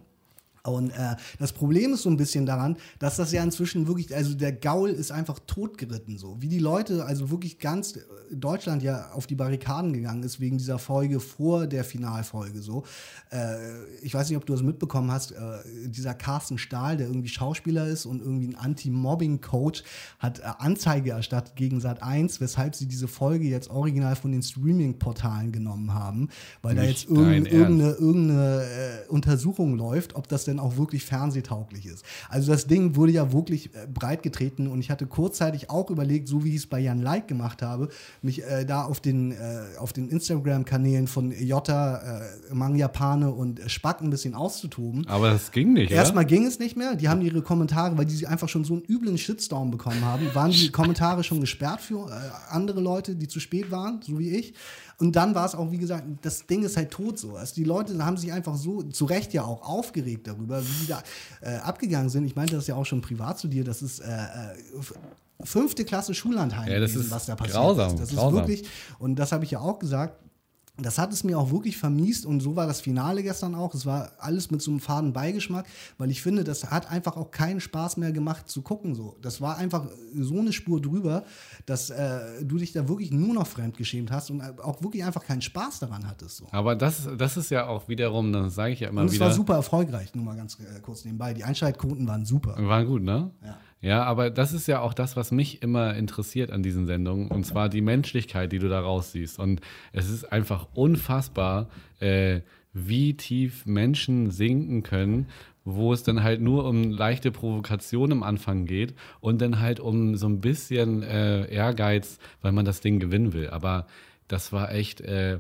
Und äh, das Problem ist so ein bisschen daran, dass das ja inzwischen wirklich, also der Gaul ist einfach totgeritten so. Wie die Leute, also wirklich ganz äh, Deutschland ja auf die Barrikaden gegangen ist wegen dieser Folge vor der Finalfolge so. Äh, ich weiß nicht, ob du das mitbekommen hast, äh, dieser Carsten Stahl, der irgendwie Schauspieler ist und irgendwie ein Anti-Mobbing-Coach, hat äh, Anzeige erstattet gegen Sat 1, weshalb sie diese Folge jetzt original von den Streaming-Portalen genommen haben, weil nicht da jetzt irgendeine, irgendeine, irgendeine äh, Untersuchung läuft, ob das denn auch wirklich fernsehtauglich ist. Also das Ding wurde ja wirklich äh, breit getreten und ich hatte kurzzeitig auch überlegt, so wie ich es bei Jan Like gemacht habe, mich äh, da auf den, äh, auf den Instagram-Kanälen von Jota, äh, Mangjapane und Spack ein bisschen auszutoben. Aber das ging nicht, Erstmal ging es nicht mehr. Die haben ihre Kommentare, weil die einfach schon so einen üblen Shitstorm bekommen haben, waren die Kommentare schon gesperrt für äh, andere Leute, die zu spät waren, so wie ich. Und dann war es auch, wie gesagt, das Ding ist halt tot so. Also die Leute haben sich einfach so, zu Recht ja auch aufgeregt darüber, wie die da äh, abgegangen sind. Ich meinte das ja auch schon privat zu dir, das ist äh, äh fünfte Klasse Schullandheim, ja, das gewesen, ist was da passiert grausam, ist. Das grausam. ist wirklich, und das habe ich ja auch gesagt, das hat es mir auch wirklich vermiest und so war das Finale gestern auch. Es war alles mit so einem faden Beigeschmack, weil ich finde, das hat einfach auch keinen Spaß mehr gemacht zu gucken. So. Das war einfach so eine Spur drüber, dass äh, du dich da wirklich nur noch fremdgeschämt hast und auch wirklich einfach keinen Spaß daran hattest. So. Aber das, das ist ja auch wiederum, das sage ich ja immer und es wieder. Es war super erfolgreich, nur mal ganz äh, kurz nebenbei. Die Einschaltquoten waren super. Waren gut, ne? Ja. Ja, aber das ist ja auch das, was mich immer interessiert an diesen Sendungen, und zwar die Menschlichkeit, die du da raussiehst. Und es ist einfach unfassbar, äh, wie tief Menschen sinken können wo es dann halt nur um leichte Provokation am Anfang geht und dann halt um so ein bisschen äh, Ehrgeiz, weil man das Ding gewinnen will. Aber das war echt. Äh,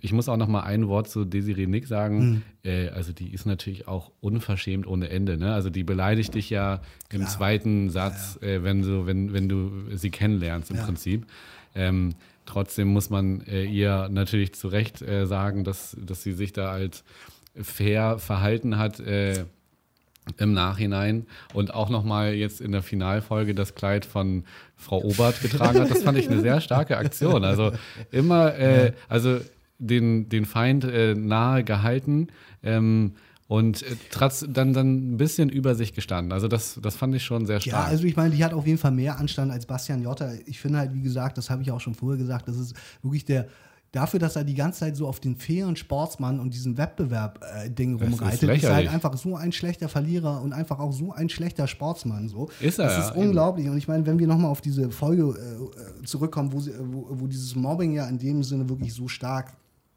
ich muss auch noch mal ein Wort zu Desiree Nick sagen. Mhm. Äh, also die ist natürlich auch unverschämt ohne Ende. Ne? Also die beleidigt dich ja im Klar. zweiten Satz, ja, ja. Äh, wenn, du, wenn, wenn du sie kennenlernst im ja. Prinzip. Ähm, trotzdem muss man äh, ihr natürlich zu Recht äh, sagen, dass, dass sie sich da als fair verhalten hat äh, im Nachhinein und auch nochmal jetzt in der Finalfolge das Kleid von Frau Obert getragen hat. Das fand ich eine sehr starke Aktion. Also immer, äh, also den, den Feind äh, nahe gehalten ähm, und äh, trotz, dann, dann ein bisschen über sich gestanden. Also das, das fand ich schon sehr stark. Ja, also ich meine, die hat auf jeden Fall mehr Anstand als Bastian Jotta. Ich finde halt, wie gesagt, das habe ich auch schon vorher gesagt, das ist wirklich der dafür, dass er die ganze Zeit so auf den fairen Sportsmann und diesen Wettbewerb-Ding äh, rumreitet, ist, ist, halt einfach so ein schlechter Verlierer und einfach auch so ein schlechter Sportsmann. So. Ist er. Das ist ja, unglaublich. Eben. Und ich meine, wenn wir nochmal auf diese Folge äh, zurückkommen, wo, sie, wo, wo, dieses Mobbing ja in dem Sinne wirklich so stark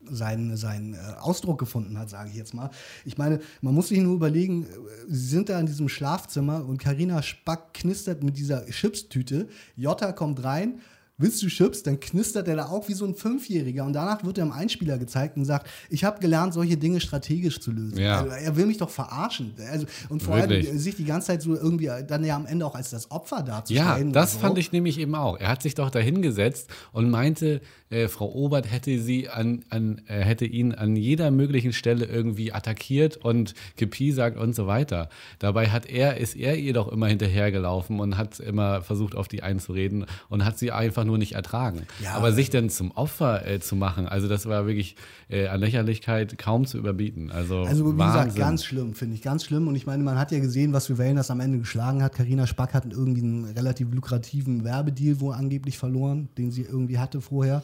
seinen, seinen äh, Ausdruck gefunden hat, sage ich jetzt mal. Ich meine, man muss sich nur überlegen, äh, sie sind da in diesem Schlafzimmer und Karina Spack knistert mit dieser Chipstüte. Jotta kommt rein willst du Chips, dann knistert er da auch wie so ein Fünfjähriger und danach wird er im Einspieler gezeigt und sagt, ich habe gelernt, solche Dinge strategisch zu lösen. Ja. Also, er will mich doch verarschen. Also, und vor Wirklich? allem sich die ganze Zeit so irgendwie dann ja am Ende auch als das Opfer darzustellen. Ja, das so. fand ich nämlich eben auch. Er hat sich doch da hingesetzt und meinte, äh, Frau Obert hätte sie an, an äh, hätte ihn an jeder möglichen Stelle irgendwie attackiert und gepiesagt und so weiter. Dabei hat er, ist er ihr doch immer hinterhergelaufen und hat immer versucht, auf die einzureden und hat sie einfach nur nicht ertragen. Ja, Aber sich dann zum Opfer äh, zu machen, also das war wirklich äh, an Lächerlichkeit kaum zu überbieten. Also, also wie Wahnsinn. gesagt, ganz schlimm, finde ich, ganz schlimm. Und ich meine, man hat ja gesehen, was für Wellen das am Ende geschlagen hat. Karina Spack hat irgendwie einen relativ lukrativen Werbedeal wohl angeblich verloren, den sie irgendwie hatte vorher.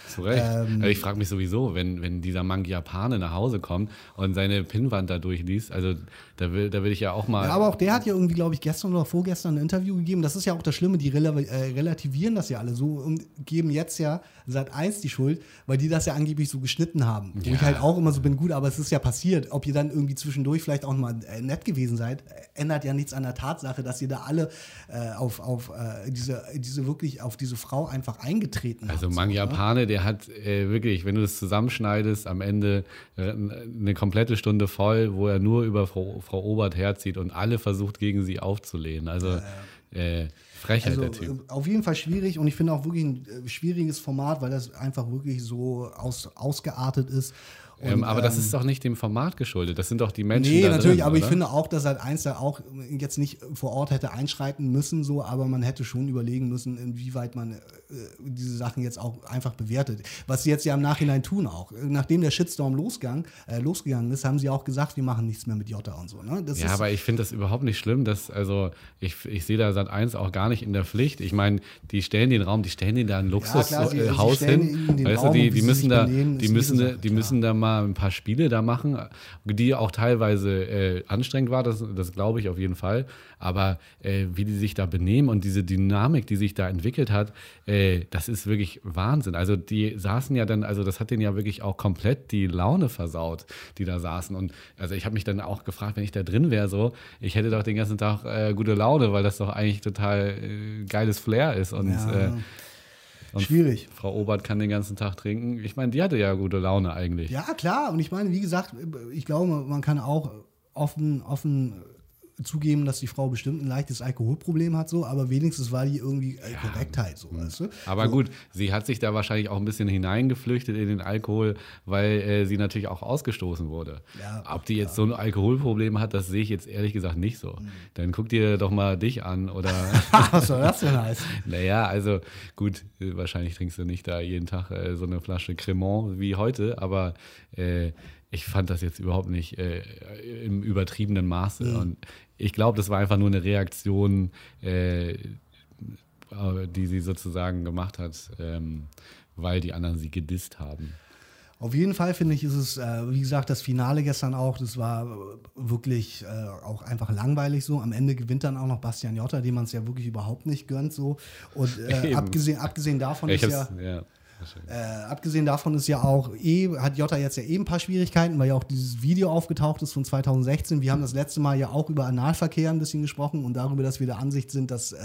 Zu Recht. Ähm, also ich frage mich sowieso, wenn, wenn dieser Mann Japane nach Hause kommt und seine Pinnwand da durchliest, also da will, da will ich ja auch mal. Ja, aber auch der hat ja irgendwie, glaube ich, gestern oder vorgestern ein Interview gegeben. Das ist ja auch das Schlimme, die rel äh, relativieren das ja alle so und geben jetzt ja seit eins die Schuld, weil die das ja angeblich so geschnitten haben. Ja. Wo ich halt auch immer so bin, gut, aber es ist ja passiert. Ob ihr dann irgendwie zwischendurch vielleicht auch mal äh, nett gewesen seid, ändert ja nichts an der Tatsache, dass ihr da alle äh, auf, auf äh, diese, diese wirklich auf diese Frau einfach eingetreten also habt. Also Mang so, ne? der hat äh, wirklich, wenn du das zusammenschneidest, am Ende äh, eine komplette Stunde voll, wo er nur über Frau, Frau Obert herzieht und alle versucht, gegen sie aufzulehnen. Also ja, ja. Äh, Frechheit also, der Typ. Äh, auf jeden Fall schwierig und ich finde auch wirklich ein äh, schwieriges Format, weil das einfach wirklich so aus, ausgeartet ist. Ähm, und, ähm, aber das ist doch nicht dem Format geschuldet. Das sind doch die Menschen. Nee, natürlich, drin, aber oder? ich finde auch, dass halt eins da auch jetzt nicht vor Ort hätte einschreiten müssen, so, aber man hätte schon überlegen müssen, inwieweit man äh, diese Sachen jetzt auch einfach bewertet. Was sie jetzt ja im Nachhinein tun auch. Nachdem der Shitstorm losgang, äh, losgegangen ist, haben sie auch gesagt, wir machen nichts mehr mit Jota und so. Ne? Ja, aber ich finde das überhaupt nicht schlimm, dass, also ich, ich sehe da Sat 1 auch gar nicht in der Pflicht. Ich meine, die stellen den Raum, die stellen den da ein Luxushaus ja, hin. Weißt du, die, die müssen da, die müssen, die müssen da mal ein paar Spiele da machen, die auch teilweise äh, anstrengend war, das, das glaube ich auf jeden Fall. Aber äh, wie die sich da benehmen und diese Dynamik, die sich da entwickelt hat, äh, das ist wirklich Wahnsinn. Also die saßen ja dann, also das hat denen ja wirklich auch komplett die Laune versaut, die da saßen. Und also ich habe mich dann auch gefragt, wenn ich da drin wäre, so, ich hätte doch den ganzen Tag äh, gute Laune, weil das doch eigentlich total äh, geiles Flair ist. Und ja. Und Schwierig. Frau Obert kann den ganzen Tag trinken. Ich meine, die hatte ja gute Laune eigentlich. Ja, klar. Und ich meine, wie gesagt, ich glaube, man kann auch offen, offen zugeben, dass die Frau bestimmt ein leichtes Alkoholproblem hat, so, aber wenigstens war die irgendwie äh, Korrektheit, so, weißt du? Aber so. gut, sie hat sich da wahrscheinlich auch ein bisschen hineingeflüchtet in den Alkohol, weil äh, sie natürlich auch ausgestoßen wurde. Ja, Ob die jetzt ja. so ein Alkoholproblem hat, das sehe ich jetzt ehrlich gesagt nicht so. Mhm. Dann guck dir doch mal dich an oder. Was soll das denn heißen? naja, also gut, wahrscheinlich trinkst du nicht da jeden Tag äh, so eine Flasche Cremant wie heute, aber äh, ich fand das jetzt überhaupt nicht äh, im übertriebenen Maße. Mhm. Und ich glaube, das war einfach nur eine Reaktion, äh, die sie sozusagen gemacht hat, ähm, weil die anderen sie gedisst haben. Auf jeden Fall finde ich, ist es, äh, wie gesagt, das Finale gestern auch, das war wirklich äh, auch einfach langweilig so. Am Ende gewinnt dann auch noch Bastian Jotta, dem man es ja wirklich überhaupt nicht gönnt so. Und äh, abgesehen, abgesehen davon ich ist ja, ja Äh, abgesehen davon ist ja auch eh, hat Jota jetzt ja eben ein paar Schwierigkeiten, weil ja auch dieses Video aufgetaucht ist von 2016. Wir haben das letzte Mal ja auch über Analverkehr ein bisschen gesprochen und darüber, dass wir der Ansicht sind, dass äh,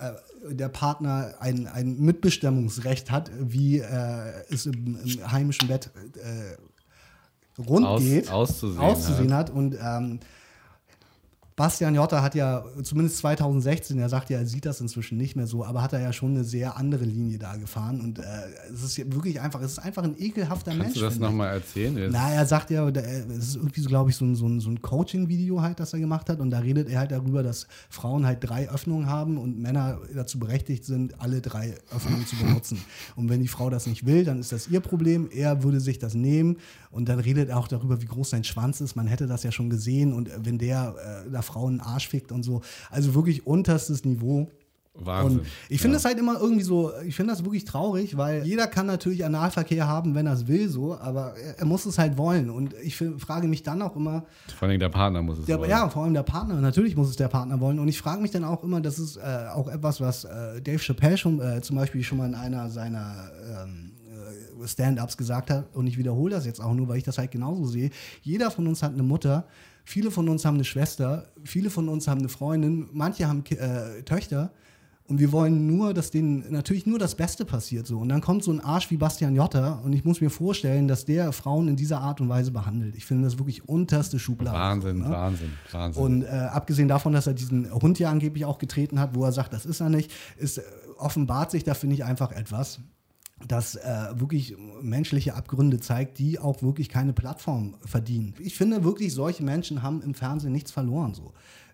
äh, der Partner ein, ein Mitbestimmungsrecht hat, wie äh, es im, im, heimischen Bett äh, rund Aus, geht, auszusehen, auszusehen hat. hat. Und ähm, Bastian Jotta hat ja, zumindest 2016, er sagt ja, er sieht das inzwischen nicht mehr so, aber hat er ja schon eine sehr andere Linie da gefahren. Und äh, es ist wirklich einfach, es ist einfach ein ekelhafter Kannst Mensch. Kannst du das nochmal erzählen? Jetzt? Na, er sagt ja, es ist irgendwie so, glaube ich, so ein, so ein, so ein Coaching-Video halt, das er gemacht hat. Und da redet er halt darüber, dass Frauen halt drei Öffnungen haben und Männer dazu berechtigt sind, alle drei Öffnungen zu benutzen. Und wenn die Frau das nicht will, dann ist das ihr Problem. Er würde sich das nehmen und dann redet er auch darüber, wie groß sein Schwanz ist. Man hätte das ja schon gesehen. Und wenn der äh, da Frauen Arsch fickt und so. Also wirklich unterstes Niveau. Wahnsinn. Und ich finde es ja. halt immer irgendwie so, ich finde das wirklich traurig, weil jeder kann natürlich Analverkehr haben, wenn er es will, so, aber er, er, muss es halt wollen. Und ich frage mich dann auch immer. Vor allem der Partner muss es der, wollen. Ja, vor allem der Partner. Natürlich muss es der Partner wollen. Und ich frage mich dann auch immer, das ist äh, auch etwas, was äh, Dave Chappelle schon äh, zum Beispiel schon mal in einer seiner ähm, äh, Stand-ups gesagt hat. Und ich wiederhole das jetzt auch nur, weil ich das halt genauso sehe. Jeder von uns hat eine Mutter, Viele von uns haben eine Schwester, viele von uns haben eine Freundin, manche haben äh, Töchter. Und wir wollen nur, dass denen natürlich nur das Beste passiert. So. Und dann kommt so ein Arsch wie Bastian Jotta und ich muss mir vorstellen, dass der Frauen in dieser Art und Weise behandelt. Ich finde das wirklich unterste Schublade. Wahnsinn, ne? Wahnsinn, Wahnsinn. Und äh, abgesehen davon, dass er diesen Hund ja angeblich auch getreten hat, wo er sagt, das ist er nicht, ist, äh, offenbart sich da, finde ich, einfach etwas das äh, wirklich menschliche Abgründe zeigt, die auch wirklich keine Plattform verdienen. Ich finde wirklich, solche Menschen haben im Fernsehen nichts verloren. So.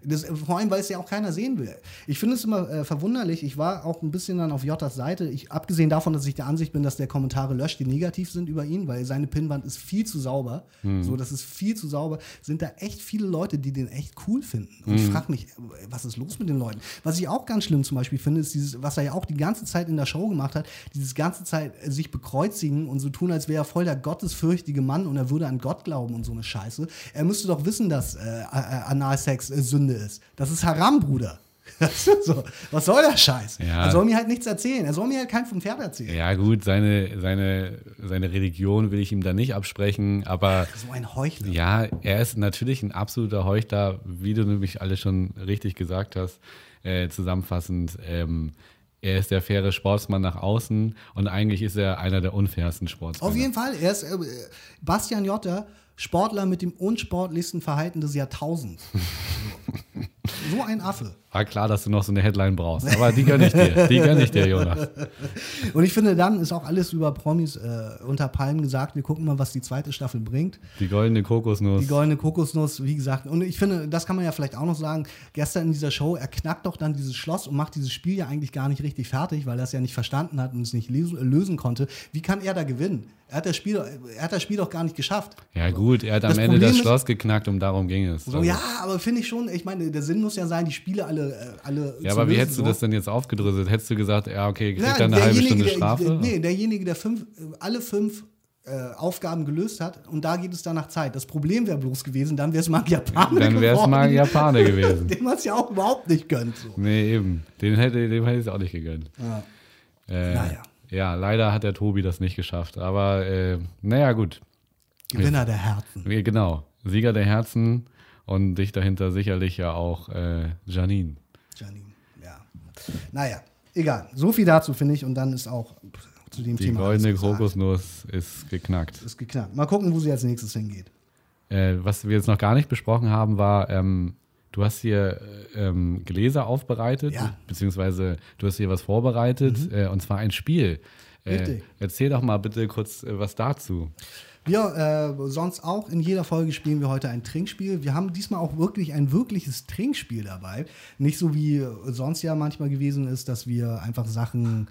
Das, vor allem, weil es ja auch keiner sehen will. Ich finde es immer äh, verwunderlich. Ich war auch ein bisschen dann auf Jottas Seite. Ich, abgesehen davon, dass ich der Ansicht bin, dass der Kommentare löscht, die negativ sind über ihn, weil seine Pinnwand ist viel zu sauber. Mhm. So, das ist viel zu sauber. Sind da echt viele Leute, die den echt cool finden. Und mhm. ich frage mich, was ist los mit den Leuten? Was ich auch ganz schlimm zum Beispiel finde, ist dieses, was er ja auch die ganze Zeit in der Show gemacht hat, dieses ganze Zeit äh, sich bekreuzigen und so tun, als wäre er voll der gottesfürchtige Mann und er würde an Gott glauben und so eine Scheiße. Er müsste doch wissen, dass äh, Analsex äh, Sünde ist. Das ist Haram, Bruder. so, was soll der Scheiß? Ja. Er soll mir halt nichts erzählen. Er soll mir halt kein vom Pferd erzählen. Ja, gut, seine, seine, seine Religion will ich ihm da nicht absprechen, aber. So ein Heuchler. Ja, er ist natürlich ein absoluter Heuchler, wie du nämlich alle schon richtig gesagt hast, äh, zusammenfassend. Ähm, er ist der faire Sportsmann nach außen und eigentlich ist er einer der unfairsten Sportsmänner. Auf jeden Fall. Er ist äh, Bastian Jotta Sportler mit dem unsportlichsten Verhalten des Jahrtausends. so ein Affe. War klar, dass du noch so eine Headline brauchst. Aber die gönne ich dir. Die gönne ich dir, Jonas. Und ich finde, dann ist auch alles über Promis äh, unter Palmen gesagt. Wir gucken mal, was die zweite Staffel bringt. Die goldene Kokosnuss. Die goldene Kokosnuss, wie gesagt. Und ich finde, das kann man ja vielleicht auch noch sagen. Gestern in dieser Show, er knackt doch dann dieses Schloss und macht dieses Spiel ja eigentlich gar nicht richtig fertig, weil er es ja nicht verstanden hat und es nicht lösen konnte. Wie kann er da gewinnen? Er hat das Spiel, er hat das Spiel doch gar nicht geschafft. Ja, gut, er hat am das Ende Problem das Schloss geknackt und darum ging es. So, also. Ja, aber finde ich schon, ich meine, der Sinn muss ja sein, die Spiele alle. Äh, alle ja, aber lösen, wie hättest du das denn jetzt aufgedröselt? Hättest du gesagt, ja, okay, kriegt ja, er eine halbe Stunde Strafe? Der, nee, derjenige, der fünf, alle fünf äh, Aufgaben gelöst hat und da geht es dann nach Zeit. Das Problem wäre bloß gewesen, dann wäre es mal Japaner Dann wäre es mal Japaner gewesen. dem man es ja auch überhaupt nicht gönnt. So. Nee, eben. Den hätte, dem hätte ich es auch nicht gegönnt. Ja. Äh, naja. Ja, leider hat der Tobi das nicht geschafft. Aber äh, naja, gut. Gewinner der Herzen. Genau. Sieger der Herzen und dich dahinter sicherlich ja auch äh, Janine. Janine, ja. Naja, egal. So viel dazu, finde ich. Und dann ist auch zu dem Die Thema. Die goldene Krokusnuss ist geknackt. Ist geknackt. Mal gucken, wo sie als nächstes hingeht. Äh, was wir jetzt noch gar nicht besprochen haben, war ähm, Du hast hier ähm, Gläser aufbereitet, ja. beziehungsweise du hast hier was vorbereitet, mhm. äh, und zwar ein Spiel. Äh, erzähl doch mal bitte kurz äh, was dazu. Ja, äh, sonst auch in jeder Folge spielen wir heute ein Trinkspiel. Wir haben diesmal auch wirklich ein wirkliches Trinkspiel dabei. Nicht so wie sonst ja manchmal gewesen ist, dass wir einfach Sachen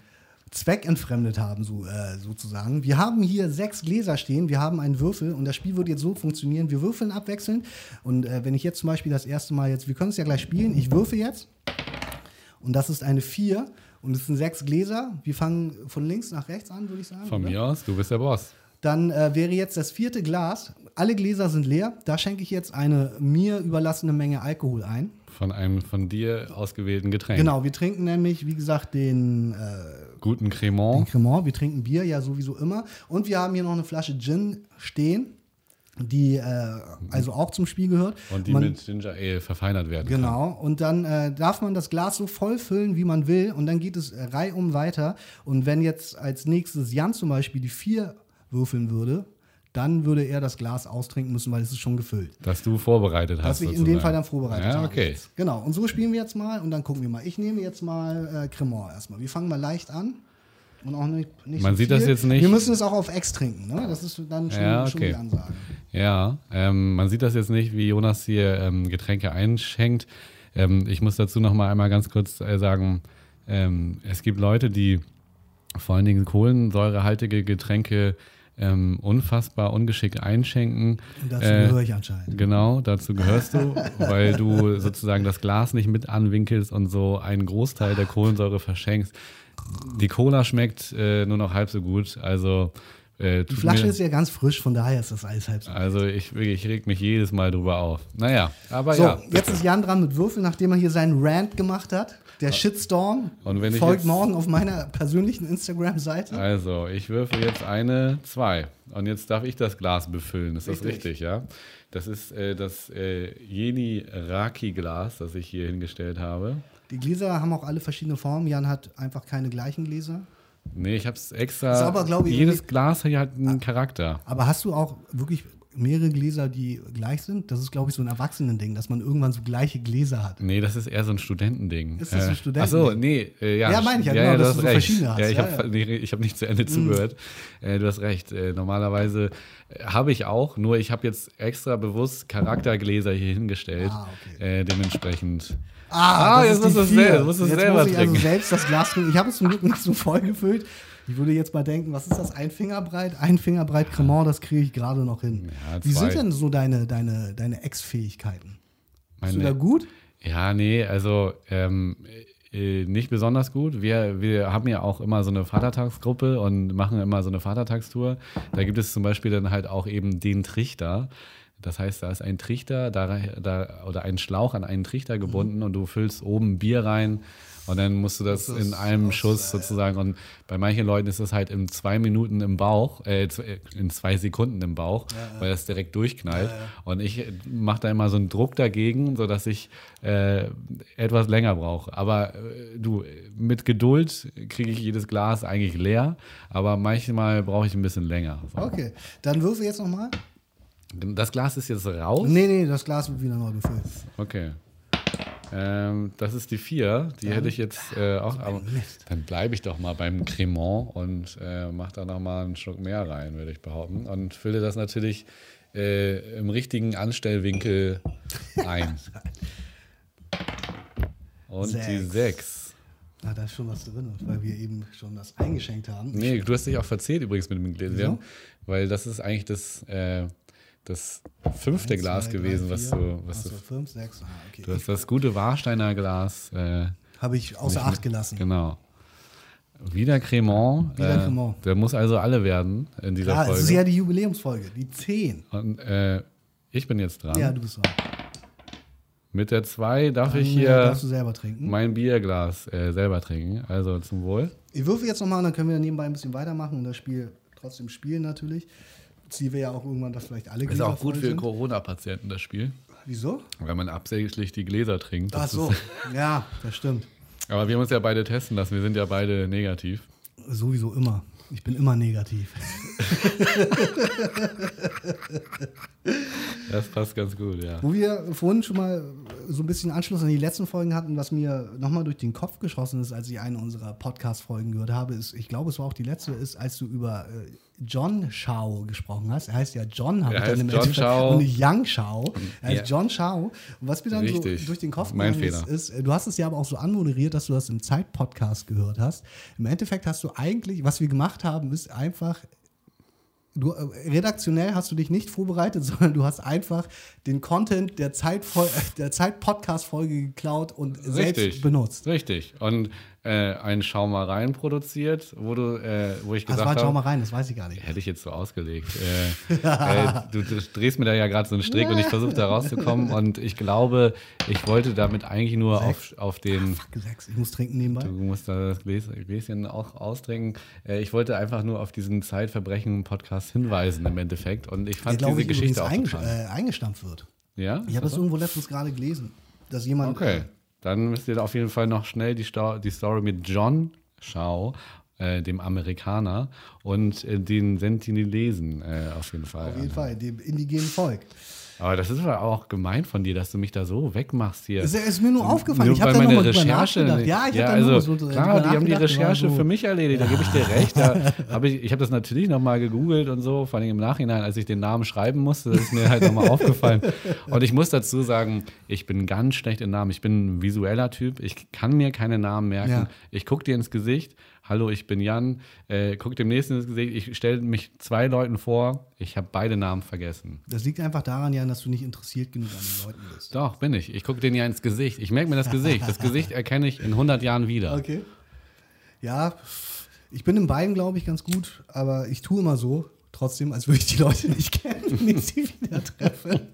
zweckentfremdet haben, so, äh, sozusagen. Wir haben hier sechs Gläser stehen, wir haben einen Würfel und das Spiel wird jetzt so funktionieren, wir würfeln abwechselnd und äh, wenn ich jetzt zum Beispiel das erste Mal jetzt, wir können es ja gleich spielen, ich würfe jetzt und das ist eine 4 und es sind sechs Gläser, wir fangen von links nach rechts an, würde ich sagen. Von oder? mir aus, du bist der Boss. Dann äh, wäre jetzt das vierte Glas. Alle Gläser sind leer. Da schenke ich jetzt eine mir überlassene Menge Alkohol ein. Von einem von dir ausgewählten Getränk. Genau, wir trinken nämlich, wie gesagt, den, äh, Guten den Cremant. Cremant. Wir trinken Bier ja sowieso immer. Und wir haben hier noch eine Flasche Gin stehen, die äh, also auch zum Spiel gehört. Und die Man- mit Ginger Ale verfeinert werden. kann. Genau, und dann äh, darf man das Glas so voll füllen, wie man will, und dann geht es äh, reihum weiter. Und wenn jetzt als nächstes Jan zum Beispiel die vier würfeln würde, dann würde er das Glas austrinken müssen, weil es ist schon gefüllt. Dass du vorbereitet hast. Was ich in sozusagen. dem Fall dann vorbereitet Ja, habe. okay. jetzt. Genau, und so spielen wir jetzt mal und dann gucken wir mal. Ich nehme jetzt mal äh, Cremant erstmal. Wir fangen mal leicht an. Und auch nicht, nicht Man so sieht viel. das jetzt nicht. Wir müssen es auch auf Ex trinken, ne? Das ist dann schon, Ja, schon okay. die Ansage. Ja, ähm, man sieht das jetzt nicht, wie Jonas hier ähm, Getränke einschenkt. Ähm, ich muss dazu noch mal einmal ganz kurz äh, sagen, ähm, es gibt Leute, die vor allen Dingen kohlensäurehaltige Getränke ähm, unfassbar ungeschickt einschenken. Und dazu Äh, gehöre ich anscheinend. Genau, dazu gehörst du, weil du sozusagen das Glas nicht mit anwinkelst und so einen Großteil der Kohlensäure verschenkst. Die Cola schmeckt äh, nur noch halb so gut, also äh, Die Flasche ist ja ganz frisch, von daher ist das alles halb so. also ich, ich reg mich jedes Mal drüber auf. Naja, aber So, ja. jetzt ist Jan dran mit Würfeln, nachdem er hier seinen Rant gemacht hat. Der Shitstorm wenn ich folgt morgen auf meiner persönlichen Instagram-Seite. Also, ich würfe jetzt eine, zwei. Und jetzt darf ich das Glas befüllen. Ist das Richtig. richtig, ja? Das ist äh, das äh, Jeni Raki-Glas, das ich hier hingestellt habe. Die Gläser haben auch alle verschiedene Formen. Jan hat einfach keine gleichen Gläser. Nee, ich habe es extra. Ist aber, ich, jedes Glas hat ja halt einen Charakter. Aber hast du auch wirklich mehrere Gläser, die gleich sind? Das ist, glaube ich, so ein Erwachsenending, dass man irgendwann so gleiche Gläser hat. Nee, das ist eher so ein Studentending. Ist das ein Äh, Studentending? Ach so, nee, äh, ja. Ja, meine ich ja, genau, ja, dass du so recht. verschiedene hast. Ja, ich Ja, habe ja. Mhm. nee, hab nicht zu Ende zugehört. Äh, du hast recht. Äh, normalerweise äh, habe ich auch, nur ich habe jetzt extra bewusst Charaktergläser hier hingestellt. Ah, okay. dementsprechend. Ah, Ah, jetzt musst du es selber- musst jetzt selber muss ich also selbst das Glas trinken. Ich habe es zum Glück nicht so voll gefüllt. Ich würde jetzt mal denken, was ist das? Ein Finger breit? Ein Finger breit Cremant, das kriege ich gerade noch hin. Ja, Wie sind denn so deine, deine, deine Ex-Fähigkeiten? Bist du da gut? Ja, nee, also ähm, äh, nicht besonders gut. Wir, wir haben ja auch immer so eine Vatertagsgruppe und machen immer so eine Vatertagstour. Da gibt es zum Beispiel dann halt auch eben den Trichter. Das heißt, da ist ein Trichter da, da, oder ein Schlauch an einen Trichter gebunden und du füllst oben Bier rein und dann musst du das, Das in einem Schuss sozusagen. Und bei manchen Leuten ist das halt in zwei Minuten im Bauch, äh, äh, in zwei Sekunden im Bauch, weil das direkt durchknallt. Und ich mache da immer so einen Druck dagegen, sodass ich äh, etwas länger brauche. Aber äh, du, mit Geduld kriege ich jedes Glas eigentlich leer, aber manchmal brauche ich ein bisschen länger. So. Okay, dann würfel jetzt nochmal. Das Glas ist jetzt raus. Nee, nee, das Glas wird wieder neu befüllt. Okay. Ähm, das ist die vier. Die hätte ich jetzt äh, auch. Aber dann bleibe ich doch mal beim Cremant und äh, mache da noch mal einen Schluck mehr rein, würde ich behaupten. Und fülle das natürlich äh, im richtigen Anstellwinkel ein. Und die Sechs. sechs. Ah, da ist schon was drin, weil wir eben schon das eingeschenkt haben. Nee, du hast dich auch verzählt übrigens mit dem Gläschen, Wieso? weil das ist eigentlich das, äh, das fünfte Eins, Glas zwei, gewesen, drei, was du, was Ach du, fünf, sechs. Ah, okay. du hast das gute Warsteiner Glas. Äh, Habe ich außer Acht gelassen. Genau. Wieder Cremant. Wieder äh, Cremant. Der muss also alle werden in dieser Klar, Folge. ist ja die Jubiläumsfolge, die 10. Und äh, ich bin jetzt dran. Ja, du bist dran. Mit der 2 darf Dann, ich äh, hier darfst du selber trinken. mein Bierglas äh, selber trinken. Also zum Wohl. Ich würfe jetzt nochmal und dann können wir nebenbei ein bisschen weitermachen und das Spiel trotzdem spielen natürlich. Ziehen wir ja auch irgendwann, dass vielleicht alle Ist Gläser auch gut für. Corona-Patienten, das Spiel. Wieso? Weil man absichtlich die Gläser trinkt. Ach Das so, Ist, ja, das stimmt. aber wir haben uns ja beide testen lassen. Wir sind ja beide negativ. Sowieso immer. Ich bin immer negativ. Das passt ganz gut, ja. Wo wir vorhin schon mal so ein bisschen Anschluss an die letzten Folgen hatten, was mir nochmal durch den Kopf geschossen ist, als ich eine unserer Podcast-Folgen gehört habe, ist, ich glaube, es war auch die letzte, ist, als du über äh, John Shao gesprochen hast. Er heißt ja John, habe ich dann im John Shao. und nicht Yang Shao. Er heißt Ja. John Shao. Und was mir dann Richtig. so durch den Kopf Mein ist, ist, äh, du hast es ja aber auch so anmoderiert, dass du das im Zeit-Podcast gehört hast. Im Endeffekt hast du eigentlich, was wir gemacht haben, ist einfach Du, äh, redaktionell hast du dich nicht vorbereitet, sondern du hast einfach den Content der Zeit der Zeit Podcast Folge geklaut und selbst Richtig. benutzt. Richtig. Und äh, ein Schau mal rein produziert, wo du, äh, wo ich Was gesagt war Schau mal habe, rein, das weiß ich gar nicht. hätte ich jetzt so ausgelegt. äh, äh, du, du drehst mir da ja gerade so einen Strick und ich versuche da rauszukommen und ich glaube, ich wollte damit eigentlich nur auf, auf den Fuck, sechs. Ich muss trinken nebenbei. Du musst da das Gläs- Gläschen auch austrinken. Äh, ich wollte einfach nur auf diesen Zeitverbrechen-Podcast hinweisen im Endeffekt. Und ich fand glaube diese ich, Geschichte auch total. äh, eingestampft wird. Ja? Ich habe das irgendwo letztens gerade gelesen, dass jemand. Okay. Dann müsst ihr auf jeden Fall noch schnell die, Sto die Story mit John Shaw, äh, dem Amerikaner, und äh, den Sentinelesen äh, auf jeden Fall. Auf jeden Fall, dem indigenen Volk. Aber das ist aber auch gemein von dir, dass du mich da so wegmachst hier. Es ist mir nur aufgefallen. Nur ich habe da meine nochmal drüber Recherche. nachgedacht. Ja, ich ja, habe da also, so klar, die haben die Recherche so, für mich erledigt, da gebe ich dir recht. Da hab ich ich habe das natürlich nochmal gegoogelt und so, vor allem im Nachhinein, als ich den Namen schreiben musste, das ist mir halt nochmal aufgefallen. Und ich muss dazu sagen, ich bin ganz schlecht in Namen. Ich bin ein visueller Typ, ich kann mir keine Namen merken. Ja. Ich gucke dir ins Gesicht, hallo, ich bin Jan, äh, guck dem nächsten ins Gesicht, ich stelle mich zwei Leuten vor, ich habe beide Namen vergessen. Das liegt einfach daran, Jan, dass du nicht interessiert genug an den Leuten bist. Doch, bin ich. Ich gucke denen ja ins Gesicht. Ich merke mir das Gesicht. Das Gesicht erkenne ich in 100 Jahren wieder. Okay. Ja, ich bin in beiden, glaube ich, ganz gut, aber ich tue immer so, trotzdem, als würde ich die Leute nicht kennen, wenn ich sie wieder treffe.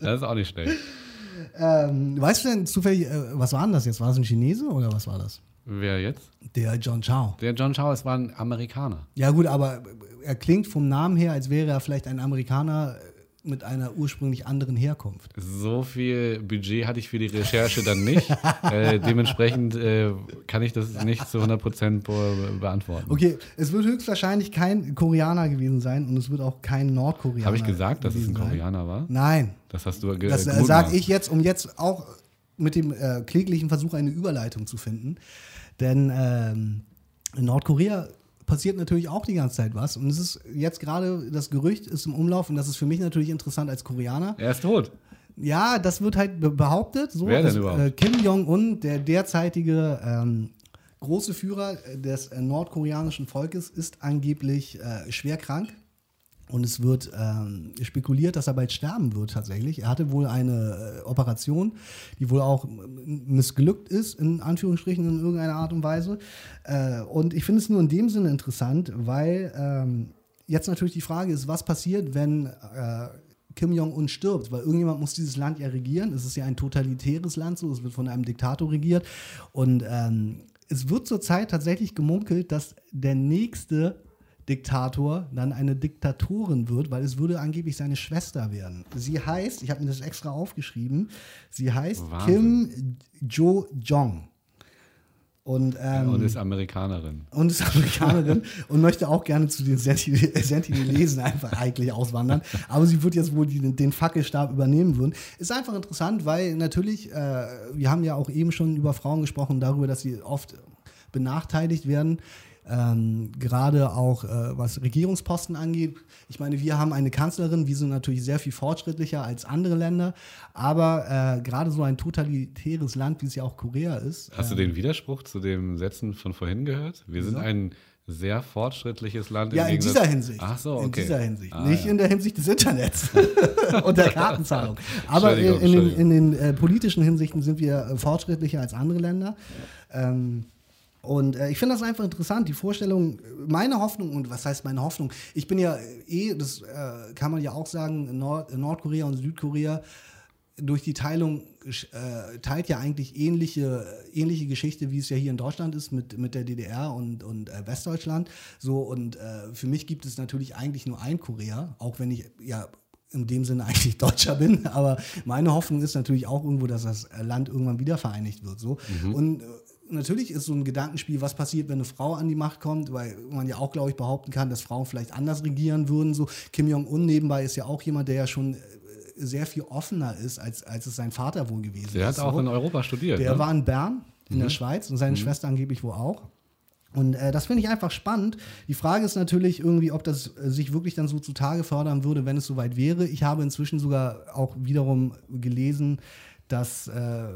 Das ist auch nicht schlecht. Ähm, weißt du denn zufällig, äh, was war denn das jetzt? War es ein Chinese oder was war das? Wer jetzt? Der John Chow. Der John Chow, es war ein Amerikaner. Ja, gut, aber er klingt vom Namen her, als wäre er vielleicht ein Amerikaner mit einer ursprünglich anderen Herkunft. So viel Budget hatte ich für die Recherche dann nicht. äh, dementsprechend äh, kann ich das nicht zu 100% be beantworten. Okay, es wird höchstwahrscheinlich kein Koreaner gewesen sein und es wird auch kein Nordkoreaner. Habe ich gesagt, dass es ein gewesen sein. Koreaner war? Nein, Das hast du ge das äh, sage ich jetzt, um jetzt auch mit dem äh, kläglichen Versuch eine Überleitung zu finden. Denn ähm, in Nordkorea passiert natürlich auch die ganze Zeit was. Und es ist jetzt gerade, das Gerücht ist im Umlauf und das ist für mich natürlich interessant als Koreaner. Er ist tot. Ja, das wird halt be behauptet. So, Wer denn dass, überhaupt? Äh, Kim Jong-un, der derzeitige ähm, große Führer des äh, nordkoreanischen Volkes, ist angeblich äh, schwer krank. Und es wird ähm, spekuliert, dass er bald sterben wird tatsächlich. Er hatte wohl eine äh, Operation, die wohl auch m- missglückt ist, in Anführungsstrichen in irgendeiner Art und Weise. Äh, und ich finde es nur in dem Sinne interessant, weil ähm, jetzt natürlich die Frage ist, was passiert, wenn äh, Kim Jong-un stirbt, weil irgendjemand muss dieses Land ja regieren. Es ist ja ein totalitäres Land, so es wird von einem Diktator regiert. Und ähm, es wird zurzeit tatsächlich gemunkelt, dass der nächste Diktator dann eine Diktatorin wird, weil es würde angeblich seine Schwester werden. Sie heißt, ich habe mir das extra aufgeschrieben, sie heißt Wahnsinn. Kim Jo-jong. Und, ähm, Und ist Amerikanerin. und ist Amerikanerin und möchte auch gerne zu den Senti- Sentinelesen einfach eigentlich auswandern. Aber sie wird jetzt wohl die, den Fackelstab übernehmen würden. Ist einfach interessant, weil natürlich, äh, wir haben ja auch eben schon über Frauen gesprochen, darüber, dass sie oft benachteiligt werden. Ähm, gerade auch äh, was Regierungsposten angeht. Ich meine, wir haben eine Kanzlerin, wir sind natürlich sehr viel fortschrittlicher als andere Länder, aber äh, gerade so ein totalitäres Land, wie es ja auch Korea ist, Hast du den Widerspruch zu den Sätzen von vorhin gehört? Wir sind ein sehr fortschrittliches Land. Ja, in dieser Hinsicht. Ach so, okay. In dieser Hinsicht. Ah, Nicht ja. in der Hinsicht des Internets und der Kartenzahlung. Aber in, in den, in den äh, politischen Hinsichten sind wir äh, fortschrittlicher als andere Länder. Ähm, und äh, ich finde das einfach interessant, die Vorstellung, meine Hoffnung, und was heißt meine Hoffnung? Ich bin ja eh, das äh, kann man ja auch sagen, Nord Nordkorea und Südkorea durch die Teilung äh, teilt ja eigentlich ähnliche, ähnliche Geschichte, wie es ja hier in Deutschland ist mit, mit der DDR und, und äh, Westdeutschland. So, und äh, für mich gibt es natürlich eigentlich nur ein Korea, auch wenn ich ja in dem Sinne eigentlich Deutscher bin. Aber meine Hoffnung ist natürlich auch irgendwo, dass das Land irgendwann wieder vereinigt wird. So. Und äh, natürlich ist so ein Gedankenspiel, was passiert, wenn eine Frau an die Macht kommt, weil man ja auch, glaube ich, behaupten kann, dass Frauen vielleicht anders regieren würden. So Kim Jong-un nebenbei ist ja auch jemand, der ja schon äh, sehr viel offener ist, als, als es sein Vater wohl gewesen Der ist. hat auch so. in Europa studiert. Der ne? war in Bern, in der Schweiz, und seine Schwester angeblich wohl auch. Und äh, das finde ich einfach spannend. Die Frage ist natürlich irgendwie, ob das äh, sich wirklich dann so zutage fördern würde, wenn es soweit wäre. Ich habe inzwischen sogar auch wiederum gelesen, dass äh,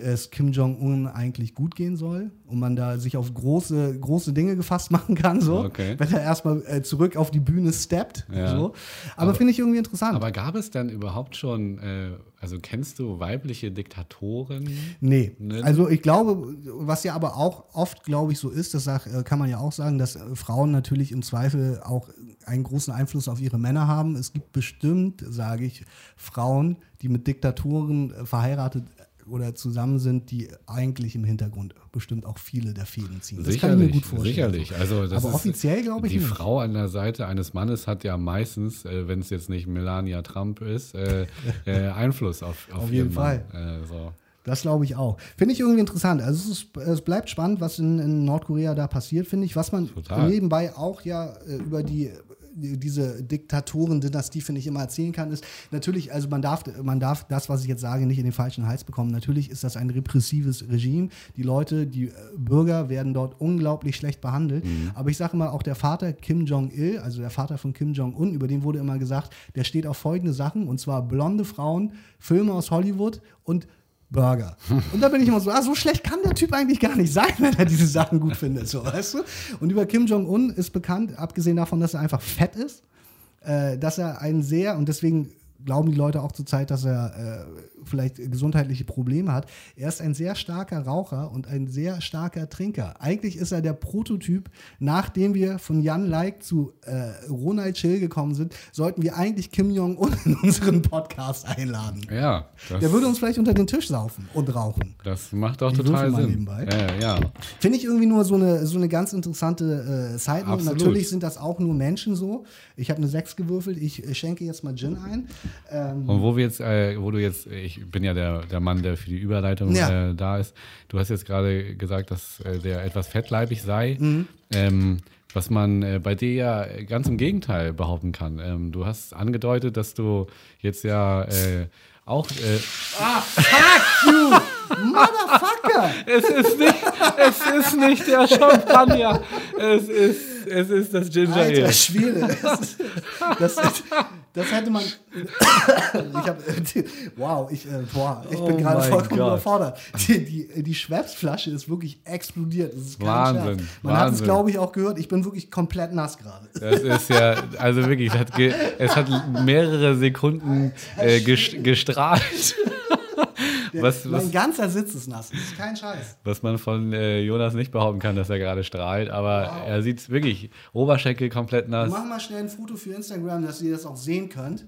es Kim Jong-un eigentlich gut gehen soll und man da sich auf große, große Dinge gefasst machen kann, so, Okay. wenn er erstmal äh, zurück auf die Bühne steppt. Ja. So. Aber, finde ich irgendwie interessant. Aber gab es denn überhaupt schon, äh, also kennst du weibliche Diktatoren? Nee, Ne? also ich glaube, was ja aber auch oft, glaube ich, so ist, das sag, äh, kann man ja auch sagen, dass äh, Frauen natürlich im Zweifel auch einen großen Einfluss auf ihre Männer haben. Es gibt bestimmt, sage ich, Frauen, die mit Diktatoren äh, verheiratet oder zusammen sind, die eigentlich im Hintergrund bestimmt auch viele der Fäden ziehen. Das kann ich mir gut vorstellen. Sicherlich. Also das Aber ist, offiziell glaube ich Die nicht. Frau an der Seite eines Mannes hat ja meistens, äh, wenn es jetzt nicht Melania Trump ist, äh, äh, Einfluss auf, auf, Auf jeden Fall. Äh, so. Das glaube ich auch. Finde ich irgendwie interessant. Also es, ist, es bleibt spannend, was in, in Nordkorea da passiert, finde ich. Was man Total. nebenbei auch ja äh, über die diese Diktatoren-Dynastie, finde ich, immer erzählen kann, ist natürlich, also man darf, man darf das, was ich jetzt sage, nicht in den falschen Hals bekommen. Natürlich ist das ein repressives Regime. Die Leute, die äh, Bürger werden dort unglaublich schlecht behandelt. Aber ich sage mal, auch der Vater Kim Jong-il, also der Vater von Kim Jong-un, über den wurde immer gesagt, der steht auf folgende Sachen, und zwar blonde Frauen, Filme aus Hollywood und Burger. Und da bin ich immer so, ah, so schlecht kann der Typ eigentlich gar nicht sein, wenn er diese Sachen gut findet, so, weißt du? Und über Kim Jong-un ist bekannt, abgesehen davon, dass er einfach fett ist, äh, dass er einen sehr, und deswegen glauben die Leute auch zurzeit, dass er äh, vielleicht gesundheitliche Probleme hat. Er ist ein sehr starker Raucher und ein sehr starker Trinker. Eigentlich ist er der Prototyp, nachdem wir von Jan Like zu äh, Ronald Chill gekommen sind, sollten wir eigentlich Kim Jong-un in unseren Podcast einladen. Ja, Der würde uns vielleicht unter den Tisch saufen und rauchen. das macht Ich total Sinn. nebenbei. Äh, ja. Finde ich irgendwie nur so eine, so eine ganz interessante äh. Absolut. Natürlich sind das auch nur Menschen so. Ich habe eine 6 gewürfelt. Ich äh, schenke jetzt mal Gin ein. Ähm, Und wo wir jetzt, äh, wo du jetzt, ich bin ja der, der Mann, der für die Überleitung Ja. äh, da ist. Du hast jetzt gerade gesagt, dass äh, der etwas fettleibig sei. Mhm. Ähm, was man äh, bei dir ja ganz im Gegenteil behaupten kann. Ähm, du hast angedeutet, dass du jetzt ja äh, auch. Äh, Motherfucker! es ist nicht, es ist nicht der Champagner. Es ist, es ist das Ginger Ale. Alter Schwede. Das, ist- das, das hätte man. ich hab, wow, ich, äh, boah, ich bin Oh gerade vollkommen überfordert. Die, die, die Schweppsflasche ist wirklich explodiert. Das ist kein Wahnsinn, Scherz. Man hat es, Wahnsinn. glaube ich, auch gehört. Ich bin wirklich komplett nass gerade. Das ist ja, also wirklich, es hat, es hat mehrere Sekunden äh, gest- gestrahlt. Was, mein was, ganzer Sitz ist nass. Das ist kein Scheiß. was man von äh, Jonas nicht behaupten kann, dass er gerade strahlt, aber er sieht wirklich Oberschenkel komplett nass. Mach mal schnell ein Foto für Instagram, dass ihr das auch sehen könnt.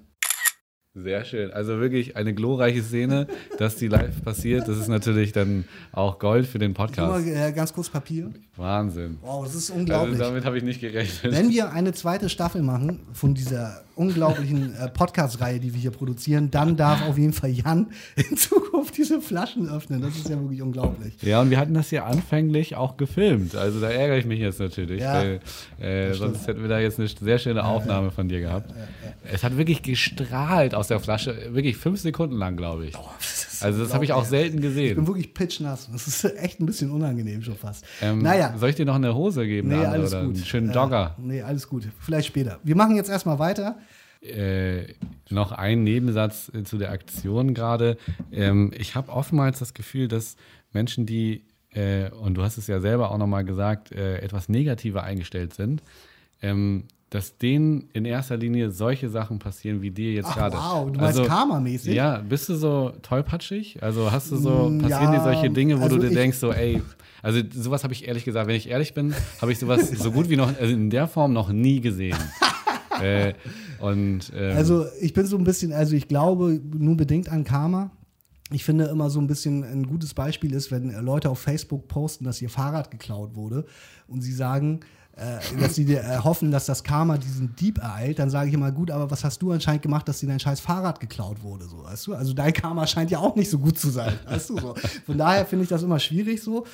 Sehr schön. Also wirklich eine glorreiche Szene, dass die live passiert. Das ist natürlich dann auch Gold für den Podcast. mal, äh, ganz kurz Papier. Wahnsinn. Wow, das ist Also unglaublich. damit habe ich nicht gerechnet. Wenn wir eine zweite Staffel machen von dieser unglaublichen äh, Podcast-Reihe, die wir hier produzieren, dann darf auf jeden Fall Jan in Zukunft diese Flaschen öffnen. Das ist ja wirklich unglaublich. Ja, und wir hatten das ja anfänglich auch gefilmt. Also da ärgere ich mich jetzt natürlich, Ja, weil äh, sonst hätten wir da jetzt eine sehr schöne Aufnahme von dir gehabt. Es hat wirklich gestrahlt aus der Flasche, wirklich fünf Sekunden lang, glaube ich. also das habe ich auch selten Ich bin gesehen. wirklich pitchnass. Das ist echt ein bisschen unangenehm schon fast. Ähm, naja. Soll ich dir noch eine Hose geben? Nee, alles oder gut. Einen schönen Äh, Jogger. nee, alles gut. Vielleicht später. Wir machen jetzt erstmal weiter. Äh, noch ein Nebensatz äh, zu der Aktion gerade. Ähm, ich habe oftmals das Gefühl, dass Menschen, die, äh, und du hast es ja selber auch nochmal gesagt, äh, etwas negativer eingestellt sind, ähm, dass denen in erster Linie solche Sachen passieren wie dir jetzt Ach, gerade. wow, du meinst karmamäßig? Ja, bist du so tollpatschig? Also hast du so, Mm, passieren ja, dir solche Dinge, wo also du dir denkst, so, ey, also sowas habe ich ehrlich gesagt, wenn ich ehrlich bin, habe ich sowas so gut wie noch, also in der Form noch nie gesehen. äh, und ähm, Also ich bin so ein bisschen, also ich glaube nur bedingt an Karma. Ich finde immer so ein bisschen ein gutes Beispiel ist, wenn Leute auf Facebook posten, dass ihr Fahrrad geklaut wurde und sie sagen, äh, dass sie dir äh, hoffen, dass das Karma diesen Dieb ereilt, dann sage ich immer, gut, aber was hast du anscheinend gemacht, dass dir dein scheiß Fahrrad geklaut wurde, so, weißt du? Also dein Karma scheint ja auch nicht so gut zu sein, weißt du? So. Von daher finde ich das immer schwierig so.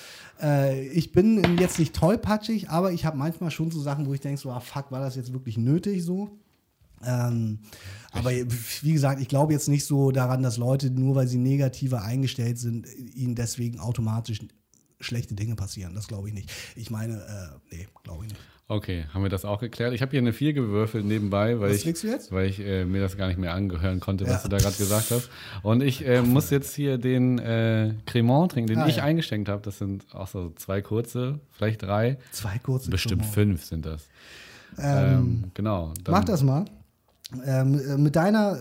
Äh, ich bin jetzt nicht tollpatschig, aber ich habe manchmal schon so Sachen, wo ich denke, so, ah fuck, war das jetzt wirklich nötig so? Ähm, aber wie gesagt, ich glaube jetzt nicht so daran, dass Leute, nur weil sie negativer eingestellt sind, ihnen deswegen automatisch schlechte Dinge passieren. Das glaube ich nicht. Ich meine, äh, nee, glaube ich nicht. Okay, haben wir das auch geklärt? Ich habe hier eine 4 gewürfelt nebenbei, weil Was ich, weil ich äh, mir das gar nicht mehr angehören konnte, was Ja. du da gerade gesagt hast. Und ich äh, muss jetzt hier den äh, Cremant trinken, den Ah, ich ja. eingeschenkt habe. Das sind auch so zwei kurze, vielleicht drei. Zwei kurze Bestimmt Cremant. fünf sind das. Ähm, Ähm, genau. Mach das mal. Ähm, äh, mit deiner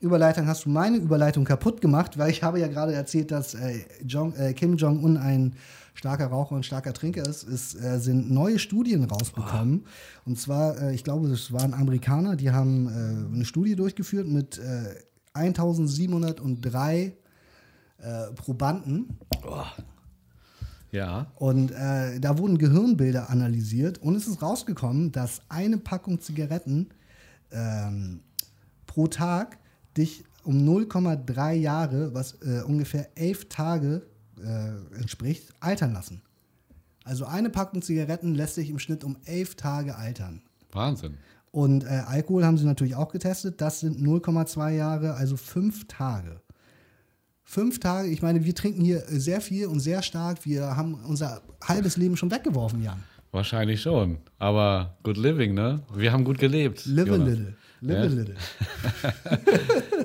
Überleitung hast du meine Überleitung kaputt gemacht, weil ich habe ja gerade erzählt, dass äh, Jong, äh, Kim Jong-un ein starker Raucher und starker Trinker ist. Es äh, sind neue Studien rausgekommen. Und zwar, äh, ich glaube, das waren Amerikaner, die haben äh, eine Studie durchgeführt mit äh, 1703 äh, Probanden. Ja. Und da wurden Gehirnbilder analysiert und es ist rausgekommen, dass eine Packung Zigaretten ähm, pro Tag dich um 0,3 Jahre, was äh, ungefähr elf Tage äh, entspricht, altern lassen. Also eine Packung Zigaretten lässt sich im Schnitt um elf Tage altern. Wahnsinn. Und äh, Alkohol haben sie natürlich auch getestet. Das sind 0,2 Jahre, also fünf Tage. Fünf Tage, ich meine, wir trinken hier äh, sehr viel und sehr stark. Wir haben unser halbes Leben schon weggeworfen, Jan. Wahrscheinlich schon. Aber good living, ne? Wir haben gut gelebt. Live a Jonas. Little. Ja. little.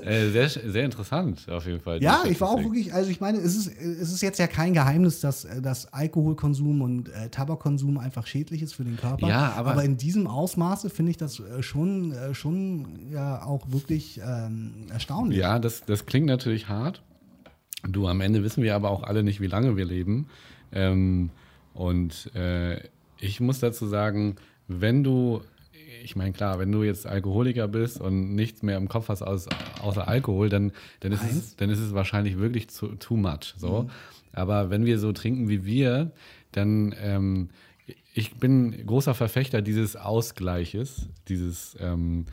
Äh, sehr, sehr interessant, auf jeden Fall. Ja, ich war auch wirklich, also ich meine, es ist, es ist jetzt ja kein Geheimnis, dass, dass Alkoholkonsum und äh, Tabakkonsum einfach schädlich ist für den Körper. Ja, aber- in diesem Ausmaße finde ich das äh, schon, äh, schon ja auch wirklich ähm, erstaunlich. Ja, das, das klingt natürlich hart. Du, am Ende wissen wir aber auch alle nicht, wie lange wir leben. Ähm, und ich muss dazu sagen, wenn du, ich meine, klar, wenn du jetzt Alkoholiker bist und nichts mehr im Kopf hast aus, außer Alkohol, dann, dann, ist es, dann ist es wahrscheinlich wirklich zu, too much. So. Aber wenn wir so trinken wie wir, dann ähm, ich bin großer Verfechter dieses Ausgleiches, dieses ähm,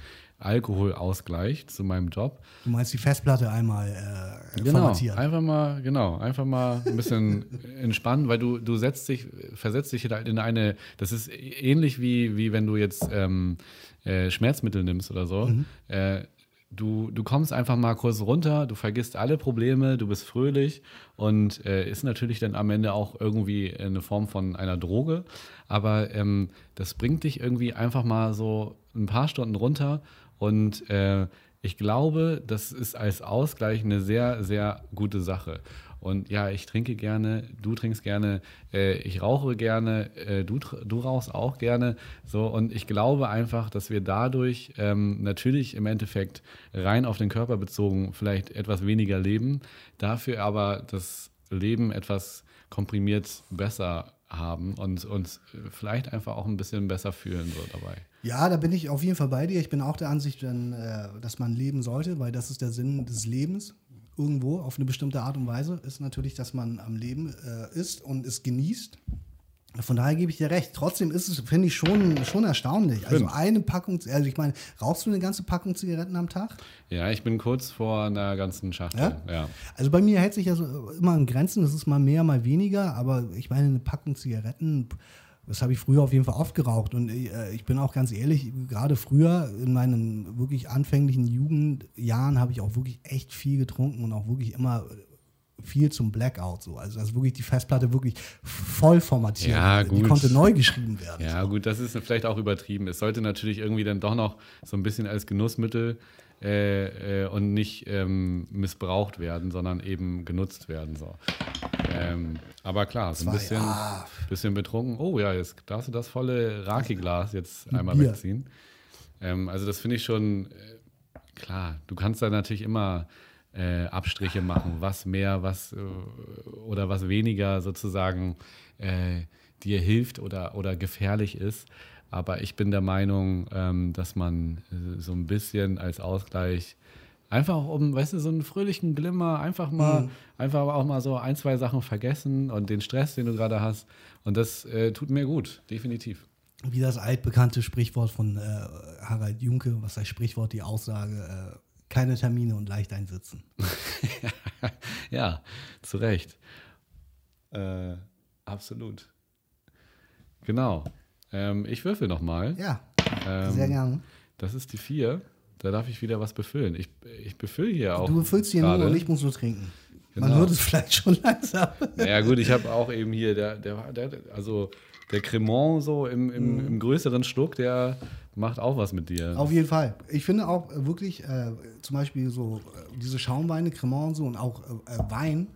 Alkoholausgleich zu meinem Job. Du meinst die Festplatte einmal äh, Genau, formatieren. einfach mal, genau, einfach mal ein bisschen entspannen, weil du, du setzt dich, versetzt dich halt in eine, das ist ähnlich wie, wie wenn du jetzt ähm, äh, Schmerzmittel nimmst oder so. Äh, du, du kommst einfach mal kurz runter, du vergisst alle Probleme, du bist fröhlich und äh, ist natürlich dann am Ende auch irgendwie eine Form von einer Droge. Aber ähm, das bringt dich irgendwie einfach mal so ein paar Stunden runter und äh, ich glaube, das ist als Ausgleich eine sehr, sehr gute Sache. Und ja, ich trinke gerne, du trinkst gerne, äh, ich rauche gerne, äh, du, du rauchst auch gerne. So, und ich glaube einfach, dass wir dadurch ähm, natürlich im Endeffekt rein auf den Körper bezogen vielleicht etwas weniger leben, dafür aber das Leben etwas komprimiert besser haben und uns vielleicht einfach auch ein bisschen besser fühlen so dabei. Ja, da bin ich auf jeden Fall bei dir. Ich bin auch der Ansicht, äh, dass man leben sollte, weil das ist der Sinn des Lebens. Irgendwo auf eine bestimmte Art und Weise ist natürlich, dass man am Leben äh, ist und es genießt. Von daher gebe ich dir recht. Trotzdem ist es, finde ich, schon, schon erstaunlich. Also eine Packung, also ich meine, rauchst du eine ganze Packung Zigaretten am Tag? Ja, ich bin kurz vor einer ganzen Schachtel. Ja? ja. Also bei mir hält sich ja so immer in Grenzen, das ist mal mehr, mal weniger, aber ich meine, eine Packung Zigaretten, das habe ich früher auf jeden Fall oft geraucht. Und äh, ich bin auch ganz ehrlich, gerade früher in meinen wirklich anfänglichen Jugendjahren habe ich auch wirklich echt viel getrunken und auch wirklich immer viel zum Blackout so. Also dass wirklich die Festplatte wirklich voll formatiert. Ja, Die konnte neu geschrieben werden. Ja, gut, das ist vielleicht auch übertrieben. Es sollte natürlich irgendwie dann doch noch so ein bisschen als Genussmittel äh, äh, und nicht ähm, missbraucht werden, sondern eben genutzt werden. So. Ähm, aber klar, so ein bisschen, ah. bisschen betrunken. Oh ja, jetzt darfst du das volle Raki-Glas jetzt einmal Bier. wegziehen. Ähm, also das finde ich schon äh, klar. Du kannst da natürlich immer äh, Abstriche machen, was mehr, was äh, oder was weniger sozusagen äh, dir hilft oder, oder gefährlich ist. Aber ich bin der Meinung, ähm, dass man äh, so ein bisschen als Ausgleich einfach auch um, weißt du, so einen fröhlichen Glimmer, einfach mal, einfach auch mal so ein, zwei Sachen vergessen und den Stress, den du gerade hast. Und das äh, tut mir gut, definitiv. Wie das altbekannte Sprichwort von äh, Harald Junke, was heißt Sprichwort, die Aussage, äh, keine Termine und leicht einsitzen. ja, zu Recht. Äh, absolut. Genau. Ähm, ich würfel nochmal. Ja, Ähm, sehr gerne. Das ist die vier. Da darf ich wieder was befüllen. Ich, ich befülle hier auch. Du befüllst hier nur und ich muss nur trinken. Man Genau. hört es vielleicht schon langsam. Ja gut, ich habe auch eben hier, der, der, der, also der Cremant so im, im, im größeren Schluck, der macht auch was mit dir. Auf jeden Fall. Ich finde auch äh, wirklich, äh, zum Beispiel so äh, diese Schaumweine, Cremant und so und auch äh, äh, Wein,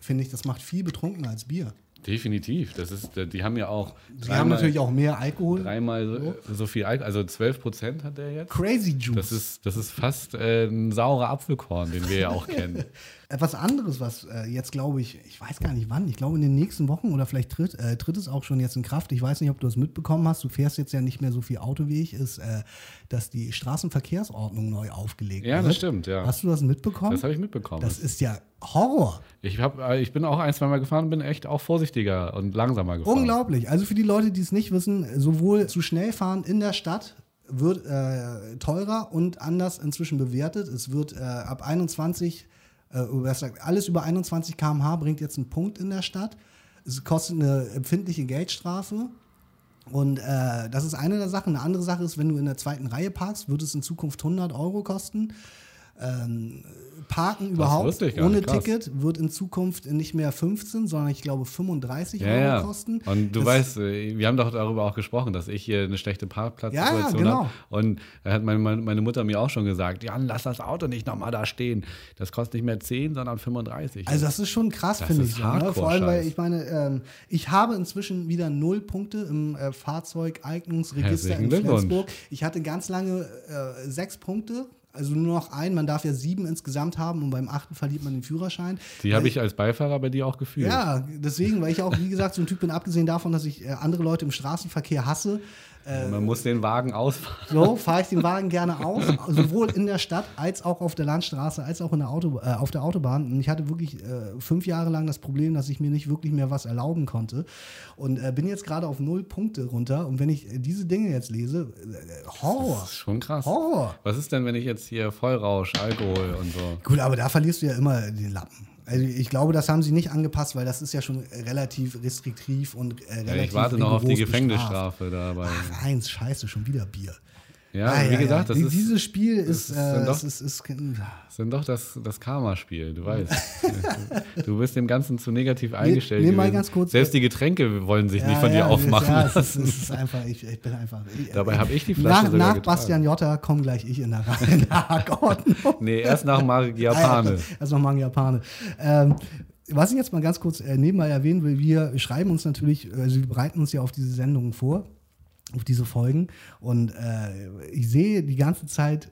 finde ich, das macht viel betrunkener als Bier. Definitiv. Das ist, die haben ja auch. Die haben natürlich auch mehr Alkohol. Dreimal so, so viel Alkohol. Also 12 Prozent hat der jetzt. Crazy Juice. Das ist, das ist fast äh, ein saurer Apfelkorn, den wir ja auch kennen. Etwas anderes, was äh, jetzt glaube ich, ich weiß gar nicht wann, ich glaube in den nächsten Wochen oder vielleicht tritt, äh, tritt es auch schon jetzt in Kraft. Ich weiß nicht, ob du es mitbekommen hast. Du fährst jetzt ja nicht mehr so viel Auto wie ich, ist, äh, dass die Straßenverkehrsordnung neu aufgelegt Ja, wird. das stimmt, ja. Hast du das mitbekommen? Das habe ich mitbekommen. Das ist ja Horror. ich, hab, äh, ich bin auch ein, zwei Mal gefahren bin echt auch vorsichtiger und langsamer gefahren. Unglaublich. Also für die Leute, die es nicht wissen, sowohl zu schnell fahren in der Stadt wird äh, teurer und anders inzwischen bewertet. Es wird äh, ab 21, äh, was sagt, alles über 21 km/h bringt jetzt einen Punkt in der Stadt. Es kostet eine empfindliche Geldstrafe. Und äh, das ist eine der Sachen. Eine andere Sache ist, wenn du in der zweiten Reihe parkst, wird es in Zukunft 100 Euro kosten. Ähm, Parken überhaupt ohne krass. Ticket wird in Zukunft nicht mehr 15, sondern ich glaube 35 ja, Euro ja. kosten. Und du Das- weißt, äh, wir haben doch darüber auch gesprochen, dass ich hier eine schlechte Parkplatzsituation Ja, genau. habe. Und da hat meine, meine Mutter mir auch schon gesagt, Jan, lass das Auto nicht nochmal da stehen. Das kostet nicht mehr 10, sondern 35. Also das ist schon krass, finde ich. Ne? Vor allem, weil ich meine, ähm, ich habe inzwischen wieder null Punkte im äh, Fahrzeugeignungsregister in. Flensburg. Ich hatte ganz lange äh, sechs Punkte. Also nur noch ein, man darf ja sieben insgesamt haben und beim achten verliert man den Führerschein. Die habe ich als Beifahrer bei dir auch gefühlt. Ja, deswegen, weil ich auch, wie gesagt, so ein Typ bin, abgesehen davon, dass ich äh, andere Leute im Straßenverkehr hasse, Man muss den Wagen ausfahren. so fahre ich den Wagen gerne aus, sowohl in der Stadt als auch auf der Landstraße, als auch in der Auto, äh, auf der Autobahn. Und ich hatte wirklich äh, fünf Jahre lang das Problem, dass ich mir nicht wirklich mehr was erlauben konnte. Und äh, bin jetzt gerade auf null Punkte runter. Und wenn ich äh, diese Dinge jetzt lese, äh, Horror. Das ist schon krass. Horror. Was ist denn, wenn ich jetzt hier Vollrausch, Alkohol und so? Gut, aber da verlierst du ja immer den Lappen. Also ich glaube, das haben sie nicht angepasst, weil das ist ja schon relativ restriktiv und äh, relativ Ja, ich warte noch auf die rigoros bestraft. Gefängnisstrafe dabei. Ach, eins, scheiße, schon wieder Bier. Ja, Ah, wie gesagt, das Die- ist, dieses Spiel ist, ist äh, dann doch- es ist, ist, das sind doch das, das Karma-Spiel, du weißt. du bist dem Ganzen zu negativ eingestellt. nee, mal gewesen. ganz kurz- Selbst die Getränke wollen sich nicht Ja, von dir ja, aufmachen. Ja, es lassen. ist, es ist einfach, ich, ich bin einfach. Ich, Dabei habe ich die Flasche Nach, sogar nach getragen. Bastian Jotta komme gleich ich in der, Hackordnung. Nee, erst nach Marek Japane. Also nochmal ein Japane. Ähm, was ich jetzt mal ganz kurz äh, nebenbei erwähnen will, wir schreiben uns natürlich, also wir bereiten uns ja auf diese Sendungen vor, auf diese Folgen. Und äh, ich sehe die ganze Zeit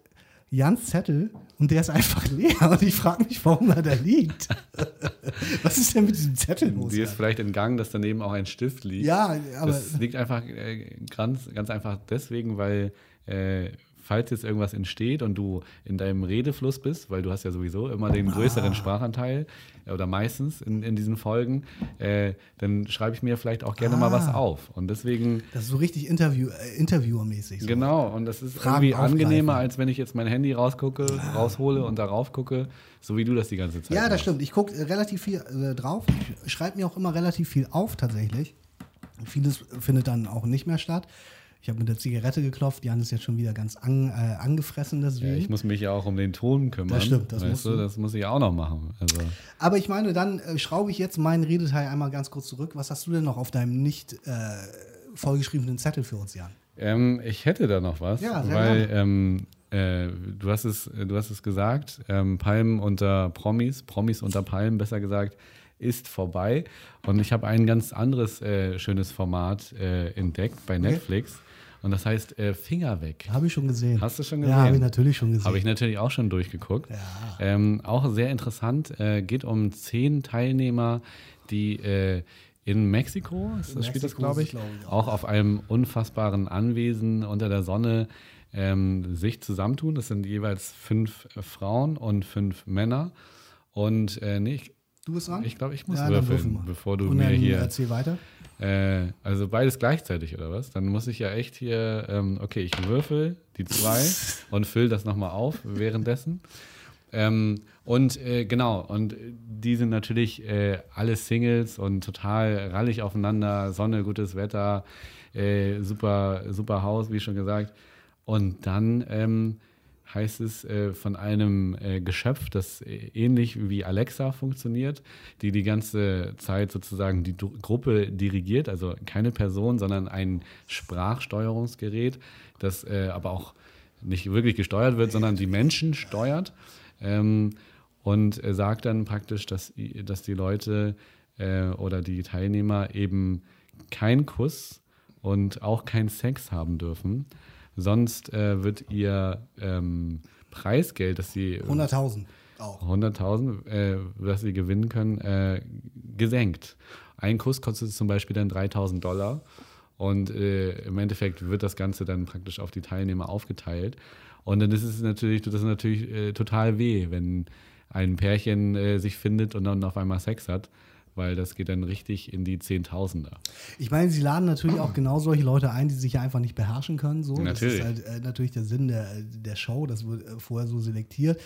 Jans Zettel und der ist einfach leer. Und ich frage mich, warum er da liegt. was ist denn mit diesem Zettel los? Die ist vielleicht entgangen, dass daneben auch ein Stift liegt. Ja, aber das liegt einfach äh, ganz, ganz einfach deswegen, weil äh, falls jetzt irgendwas entsteht und du in deinem Redefluss bist, weil du hast ja sowieso immer den Ah. größeren Sprachanteil äh, oder meistens in, in diesen Folgen, äh, dann schreibe ich mir vielleicht auch gerne mal was Ah. auf. Und deswegen das ist so richtig Interview, äh, Interviewermäßig. So. Genau, und das ist Fragen irgendwie angenehmer, als wenn ich jetzt mein Handy rausgucke, raushole und darauf gucke, so wie du das die ganze Zeit Ja, das machst. stimmt. Ich gucke relativ viel äh, drauf. Ich schreibe mir auch immer relativ viel auf, tatsächlich. Vieles findet dann auch nicht mehr statt. Ich habe mit der Zigarette geklopft. Jan ist jetzt schon wieder ganz an, äh, angefressen Ja, deswegen. ich muss mich ja auch um den Ton kümmern. Das stimmt, das weißt du, das muss ich auch noch machen. Also, Aber ich meine, dann äh, schraube ich jetzt meinen Redeteil einmal ganz kurz zurück. Was hast du denn noch auf deinem nicht äh, vollgeschriebenen Zettel für uns, Jan? ähm, ich hätte da noch was, Ja, sehr weil ähm, äh, du, hast es, du hast es gesagt, ähm, Palmen unter Promis, Promis unter Palmen, besser gesagt, ist vorbei. Und ich habe ein ganz anderes äh, schönes Format äh, entdeckt bei Netflix. Und das heißt äh, Finger weg. Habe ich schon gesehen. Hast du schon Ja, habe ich gesehen? natürlich schon gesehen. Habe ich natürlich auch schon durchgeguckt. Ja. Ähm, auch sehr interessant. Äh, geht um zehn Teilnehmer, die äh, in Mexiko, das spielt das, Mexiko glaube ist ich, es, glaub ich, auch, auch auf einem unfassbaren Anwesen unter der Sonne ähm, sich zusammentun. Das sind jeweils fünf äh, Frauen und fünf Männer. Und äh, nee, ich, du bist dran? ich glaube, ich muss Ja, würfeln, bevor du Und mir hier. erzähl weiter. Äh, also beides gleichzeitig, oder was? Dann muss ich ja echt hier, ähm, okay, ich würfel die zwei und fülle das nochmal auf währenddessen. Ähm, und äh, genau, und die sind natürlich äh, alle Singles und total rallig aufeinander, Sonne, gutes Wetter, äh, super, super Haus, wie schon gesagt. Und dann ähm, heißt es äh, von einem äh, Geschöpf, das äh, ähnlich wie Alexa funktioniert, die die ganze Zeit sozusagen die du Gruppe dirigiert, also keine Person, sondern ein Sprachsteuerungsgerät, das äh, aber auch nicht wirklich gesteuert wird, sondern die Menschen steuert ähm, und sagt dann praktisch, dass, dass die Leute äh, oder die Teilnehmer eben keinen Kuss und auch keinen Sex haben dürfen. Sonst äh, wird ihr ähm, Preisgeld, das sie 100.000 auch 100.000, äh, das sie gewinnen können, äh, gesenkt. Ein Kuss kostet zum Beispiel dann 3.000 Dollar und äh, im Endeffekt wird das Ganze dann praktisch auf die Teilnehmer aufgeteilt. Und dann ist es natürlich, tut das natürlich äh, total weh, wenn ein Pärchen äh, sich findet und dann auf einmal Sex hat weil das geht dann richtig in die Zehntausender. Ich meine, sie laden natürlich auch genau solche Leute ein, die sich ja einfach nicht beherrschen können. So. Natürlich. Das ist halt, äh, natürlich der Sinn der, der Show, das wird äh, vorher so selektiert.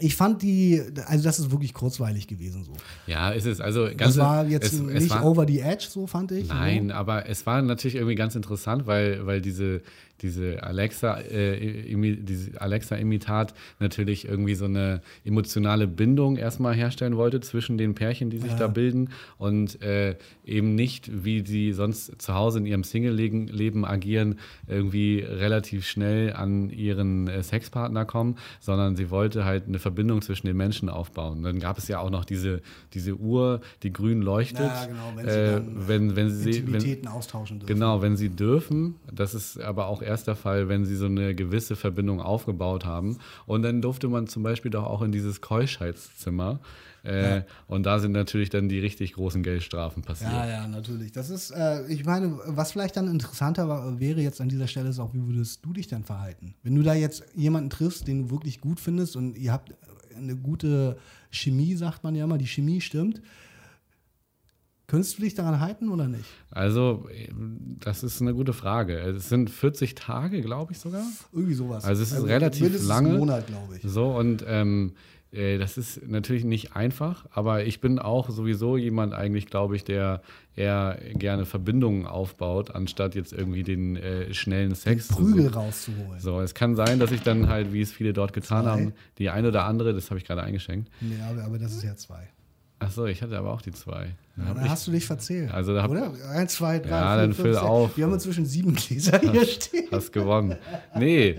Ich fand die, also das ist wirklich kurzweilig gewesen so. Ja, ist es. Also ganz, das war jetzt es, nicht es war, over the edge, so fand ich. Nein, so. aber es war natürlich irgendwie ganz interessant, weil, weil diese, diese Alexa, äh, diese Alexa-Imitat natürlich irgendwie so eine emotionale Bindung erstmal herstellen wollte zwischen den Pärchen, die sich ja. da bilden und äh, eben nicht, wie sie sonst zu Hause in ihrem Single-Leben agieren, irgendwie relativ schnell an ihren äh, Sexpartner kommen, sondern sie wollte halt eine Verbindung zwischen den Menschen aufbauen. Dann gab es ja auch noch diese, diese Uhr, die grün leuchtet. Ja, genau, wenn sie, äh, wenn, wenn sie Intimitäten wenn, austauschen dürfen. Genau, wenn sie dürfen. Das ist aber auch erst der Fall, wenn sie so eine gewisse Verbindung aufgebaut haben. Und dann durfte man zum Beispiel doch auch in dieses Keuschheitszimmer. Äh, ja. Und da sind natürlich dann die richtig großen Geldstrafen passiert. Ja, ja, natürlich. Das ist, äh, ich meine, was vielleicht dann interessanter war, wäre jetzt an dieser Stelle ist auch, wie würdest du dich dann verhalten? Wenn du da jetzt jemanden triffst, den du wirklich gut findest und ihr habt eine gute Chemie, sagt man ja immer, die Chemie stimmt, Könntest du dich daran halten oder nicht? Also, das ist eine gute Frage. Es sind 40 Tage, glaube ich sogar. Irgendwie sowas. Also, es ist also relativ lange. Einen Monat, glaube ich. So, und ähm, äh, das ist natürlich nicht einfach, aber ich bin auch sowieso jemand eigentlich, glaube ich, der eher gerne Verbindungen aufbaut, anstatt jetzt irgendwie den äh, schnellen Sex den Prügel rauszuholen. So, es kann sein, dass ich dann halt, wie es viele dort getan zwei. haben, die eine oder andere, das habe ich gerade eingeschenkt. Nee, aber, aber das ist ja zwei. Achso, ich hatte aber auch die zwei. Ja, da hast du dich verzählt. Also da hab, Oder? Eins, zwei, drei, ja, vier, dann füll auf. Wir haben inzwischen sieben Gläser hier hast, stehen. Hast gewonnen. Nee,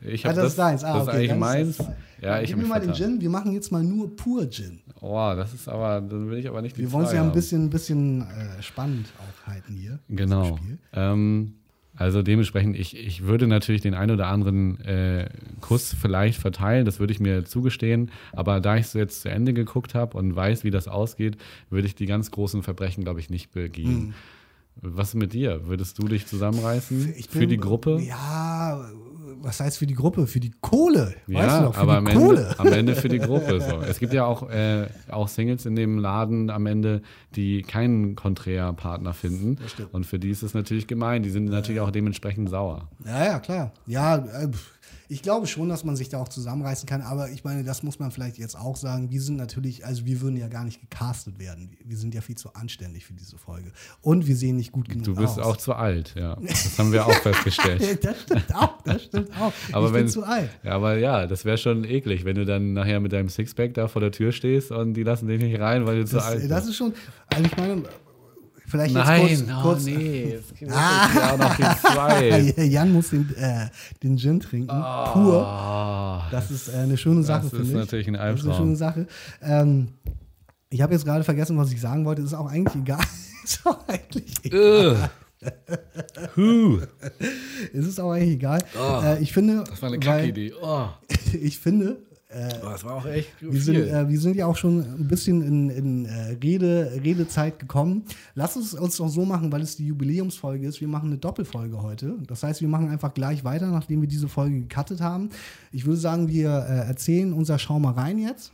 ich habe ah, das, das, ist deins. Ah, das okay, ist eigentlich meins. Ja, ich Gib mir mal den Gin. Wir machen jetzt mal nur pur Gin. Oh, das ist aber, dann will ich aber nicht die Wir wollen es ja ein bisschen, bisschen äh, spannend aufhalten hier. Genau. Ähm, also dementsprechend, ich, ich würde natürlich den einen oder anderen äh, Kuss vielleicht verteilen, das würde ich mir zugestehen. Aber da ich es jetzt zu Ende geguckt habe und weiß, wie das ausgeht, würde ich die ganz großen Verbrechen, glaube ich, nicht begehen. Mhm. Was mit dir? Würdest du dich zusammenreißen bin, für die Gruppe? Ja, was heißt für die Gruppe? Für die Kohle. Ja, weißt du noch, aber am Ende, am Ende, für die Gruppe. So. Es gibt ja auch, äh, auch Singles in dem Laden am Ende, die keinen Konträr-Partner finden. Und für die ist es natürlich gemein. Die sind natürlich auch dementsprechend sauer. Ja, ja, klar. Ja, äh, ich glaube schon, dass man sich da auch zusammenreißen kann, aber ich meine, das muss man vielleicht jetzt auch sagen. Wir sind natürlich, also wir würden ja gar nicht gecastet werden. Wir sind ja viel zu anständig für diese Folge. Und wir sehen nicht gut genug aus. Du bist aus. auch zu alt, ja. Das haben wir auch festgestellt. das stimmt auch, das stimmt auch. Aber ich wenn, bin zu alt. Ja, aber ja, das wäre schon eklig, wenn du dann nachher mit deinem Sixpack da vor der Tür stehst und die lassen dich nicht rein, weil du das, zu alt bist. Das ist schon, also ich meine, Vielleicht Nein, jetzt kurz, oh, kurz nee, es gibt ah. ja noch die zwei. Jan muss den, äh, den Gin trinken, oh, pur. Das ist äh, eine schöne Sache, finde ich. Das ist natürlich ein Albtraum. Das ist eine schöne Sache. Ähm, ich habe jetzt gerade vergessen, was ich sagen wollte. Ist auch eigentlich egal. ist auch eigentlich egal. Es ist auch eigentlich egal. Oh, äh, ich finde, das war eine Kackidee. Oh. ich finde, äh, das war auch echt wir sind, äh, wir sind ja auch schon ein bisschen in, in äh, Rede, Redezeit gekommen. Lass es uns doch so machen, weil es die Jubiläumsfolge ist. Wir machen eine Doppelfolge heute. Das heißt, wir machen einfach gleich weiter, nachdem wir diese Folge gecuttet haben. Ich würde sagen, wir äh, erzählen unser Schau mal rein jetzt.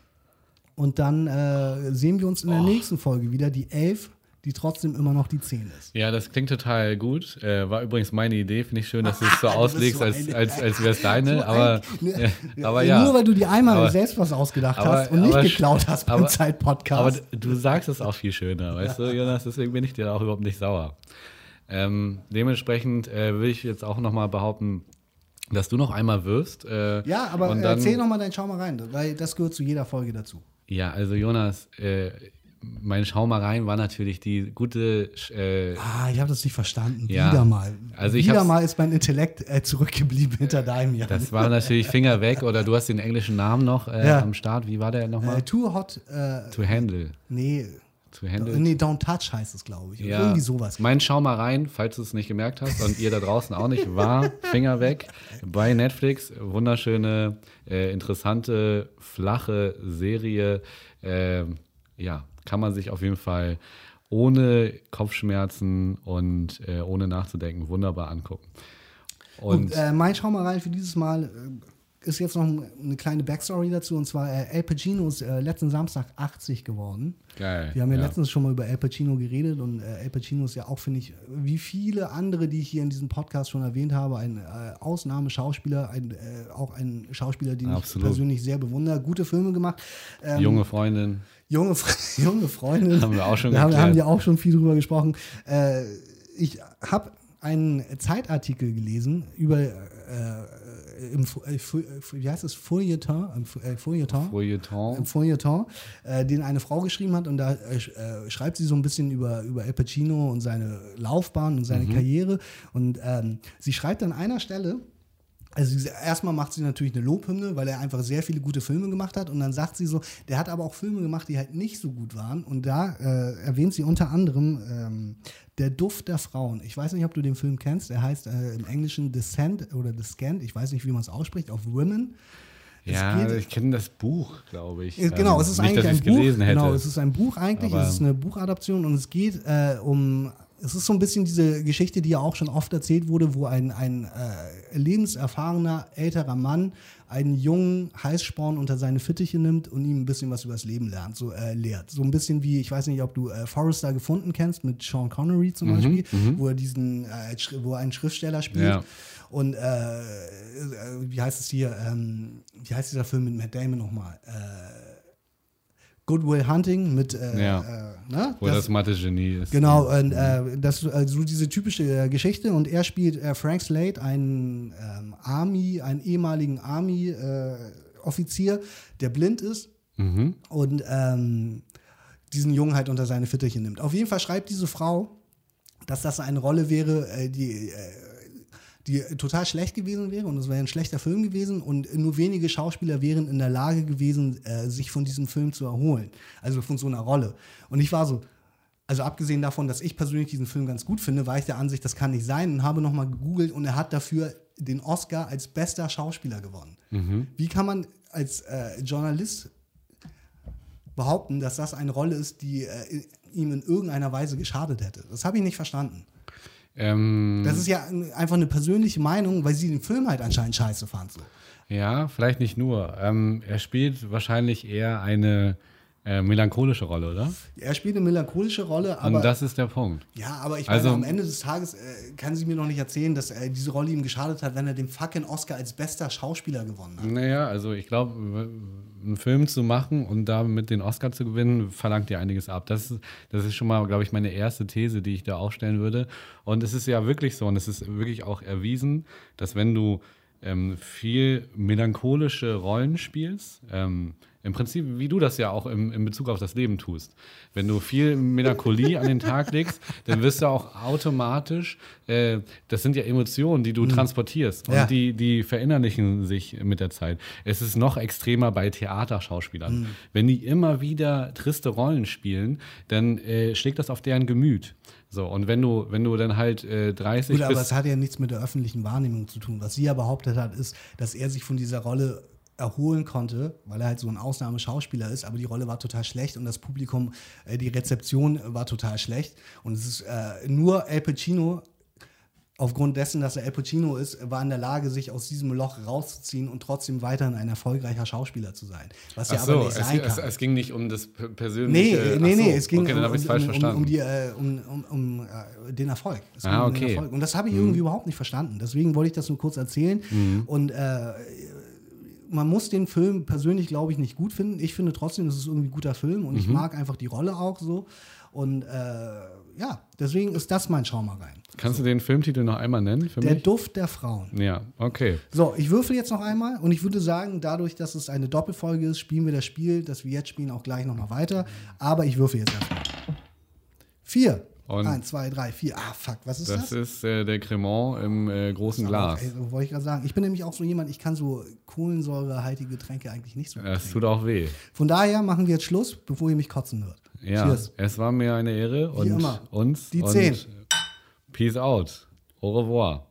Und dann äh, sehen wir uns in der oh. nächsten Folge wieder, die 11 die trotzdem immer noch die 10 ist. Ja, das klingt total gut. Äh, war übrigens meine Idee. Finde ich schön, dass du es so auslegst, so als, als, als wäre es deine. So aber, ein, ja, aber ja. Nur weil du dir einmal aber, selbst was ausgedacht aber, hast und nicht geklaut hast beim Zeit-Podcast. Aber du sagst es auch viel schöner, weißt du, Jonas? Deswegen bin ich dir auch überhaupt nicht sauer. Ähm, dementsprechend äh, will ich jetzt auch nochmal behaupten, dass du noch einmal wirfst. Äh, Ja, aber dann- erzähl noch mal dein Schau mal rein, weil das gehört zu jeder Folge dazu. Ja, also Jonas, äh, mein Schau mal rein war natürlich die gute. Äh, Ah, ich habe das nicht verstanden. Ja. Wieder mal. Also ich Wieder mal ist mein Intellekt äh, zurückgeblieben hinter deinem Jahr. das war natürlich Finger weg oder du hast den englischen Namen noch äh, Ja. am Start. Wie war der nochmal? äh, too hot. Äh, to handle. nee, To handle. nee, don't touch heißt es, glaube ich. Ja. Irgendwie sowas. Mein Schau mal rein, falls du es nicht gemerkt hast und ihr da draußen auch nicht, war Finger weg bei Netflix. Wunderschöne, äh, interessante, flache Serie. Ähm, ja, kann man sich auf jeden Fall ohne Kopfschmerzen und äh, ohne nachzudenken wunderbar angucken. Und, Und äh, mein Schau mal rein für dieses Mal äh, ist jetzt noch eine kleine Backstory dazu. Und zwar, äh, Al Pacino ist äh, letzten Samstag 80 geworden. geil. Wir haben ja, letztens schon mal über Al Pacino geredet und äh, Al Pacino ist ja auch, finde ich, wie viele andere, die ich hier in diesem Podcast schon erwähnt habe, ein äh, Ausnahmeschauspieler, ein, äh, auch ein Schauspieler, den Absolut. ich persönlich sehr bewundere. Gute Filme gemacht. Ähm, Junge Freundin. Junge, junge Freundin. Haben wir auch schon haben, haben wir auch schon viel drüber gesprochen. Äh, ich habe einen Zeitartikel gelesen über äh, im, äh, äh, wie heißt es, Feuilleton, äh, Feuilleton, im Feuilleton. Feuilleton, äh, den eine Frau geschrieben hat und da äh, sch- schreibt sie so ein bisschen über, über Al Pacino und seine Laufbahn und seine Karriere und ähm, sie schreibt an einer Stelle, also erstmal macht sie natürlich eine Lobhymne, weil er einfach sehr viele gute Filme gemacht hat. Und dann sagt sie so, der hat aber auch Filme gemacht, die halt nicht so gut waren. Und da äh, erwähnt sie unter anderem ähm, Der Duft der Frauen. Ich weiß nicht, ob du den Film kennst. Der heißt äh, im Englischen Descent oder Descent. Ich weiß nicht, wie man es ausspricht, auf Women. Es Ja, geht- ich kenne das Buch, glaube ich. Genau, Ähm, es ist nicht, eigentlich dass ein Buch. gelesen hätte. Genau, es ist ein Buch eigentlich. Aber- es ist eine Buchadaption und es geht äh, um. Es ist so ein bisschen diese Geschichte, die ja auch schon oft erzählt wurde, wo ein, ein äh, lebenserfahrener älterer Mann einen jungen Heißsporn unter seine Fittiche nimmt und ihm ein bisschen was über das Leben lernt, so äh, lehrt. So ein bisschen wie, ich weiß nicht, ob du äh, Forrester gefunden kennst mit Sean Connery Mhm, zum Beispiel, wo er diesen, äh, wo er einen Schriftsteller spielt. Ja. Und äh, äh, wie heißt es hier, ähm, wie heißt dieser Film mit Matt Damon nochmal? Äh, Good Will Hunting mit, äh, Ja. äh, ne? Wo das, Mathe-Genie ist. Genau, und äh, das also diese typische äh, Geschichte und er spielt äh, Frank Slade, einen ähm, Army, einen ehemaligen Army-Offizier, der blind ist Mhm. und ähm, diesen Jungen halt unter seine Fittiche nimmt. Auf jeden Fall schreibt diese Frau, dass das eine Rolle wäre, die, die total schlecht gewesen wäre und es wäre ein schlechter Film gewesen und nur wenige Schauspieler wären in der Lage gewesen, äh, sich von diesem Film zu erholen. Also von so einer Rolle. Und ich war so, also abgesehen davon, dass ich persönlich diesen Film ganz gut finde, war ich der Ansicht, das kann nicht sein und habe nochmal gegoogelt und er hat dafür den Oscar als bester Schauspieler gewonnen. Wie kann man als äh, Journalist behaupten, dass das eine Rolle ist, die äh, ihm in irgendeiner Weise geschadet hätte? Das habe ich nicht verstanden. Ähm, Das ist ja ein- einfach eine persönliche Meinung, weil sie den Film halt anscheinend scheiße fand. So. ja, vielleicht nicht nur. Ähm, er spielt wahrscheinlich eher eine äh, melancholische Rolle, oder? Er spielt eine melancholische Rolle, aber Und das ist der Punkt. ja, aber ich Also- meine, am Ende des Tages äh, kann sie mir noch nicht erzählen, dass äh, diese Rolle ihm geschadet hat, wenn er den fucking Oscar als bester Schauspieler gewonnen hat. Naja, also ich glaube, einen Film zu machen und damit den Oscar zu gewinnen, verlangt dir einiges ab. Das ist, das ist schon mal, glaube ich, meine erste These, die ich da aufstellen würde. Und es ist ja wirklich so, und es ist wirklich auch erwiesen, dass wenn du ähm, viel melancholische Rollen spielst, ähm, im Prinzip, wie du das ja auch im, in Bezug auf das Leben tust. Wenn du viel Melancholie an den Tag legst, dann wirst du auch automatisch, äh, das sind ja Emotionen, die du transportierst und Ja. die, die verinnerlichen sich mit der Zeit. Es ist noch extremer bei Theaterschauspielern. Wenn die immer wieder triste Rollen spielen, dann äh, schlägt das auf deren Gemüt. So, und wenn du, wenn du dann halt äh, 30 Gut, aber es hat ja nichts mit der öffentlichen Wahrnehmung zu tun. Was sie ja behauptet hat, ist, dass er sich von dieser Rolle erholen konnte, weil er halt so ein Ausnahmeschauspieler ist, aber die Rolle war total schlecht und das Publikum, äh, die Rezeption war total schlecht. Und es ist äh, nur Al Pacino, aufgrund dessen, dass er Al Pacino ist, war in der Lage, sich aus diesem Loch rauszuziehen und trotzdem weiterhin ein erfolgreicher Schauspieler zu sein. Was ja Ach aber so, nicht es, sein es, kann. es ging nicht um das Nee, persönliche. nee, Ach so, nee, es ging okay, um, um, um, um, die, äh, um, äh, den Erfolg. Es Ah, okay. Mhm. Erfolg. Und das habe ich irgendwie überhaupt nicht verstanden. Deswegen wollte ich das nur kurz erzählen. Und äh, man muss den Film persönlich, glaube ich, nicht gut finden. Ich finde trotzdem, es ist irgendwie ein guter Film und Mhm. ich mag einfach die Rolle auch so. Und äh, ja, deswegen ist das mein Schau mal rein. Kannst du den Filmtitel noch einmal nennen Der mich? Duft der Frauen. Ja, okay. So, ich würfel jetzt noch einmal und ich würde sagen, dadurch, dass es eine Doppelfolge ist, spielen wir das Spiel, das wir jetzt spielen, auch gleich nochmal weiter. Aber ich würfel jetzt erstmal. Vier. Und- Eins, zwei, drei, vier. Ah, fuck, was ist das? Das ist äh, der Cremant im äh, großen Glas. Ey, wollte ich gerade sagen. Ich bin nämlich auch so jemand, ich kann so kohlensäurehaltige Getränke eigentlich nicht so trinken. tut auch weh. Von daher machen wir jetzt Schluss, bevor ihr mich kotzen hört. Ja, Cheers. es war mir eine Ehre und uns. Die und zehn. Peace out. Au revoir.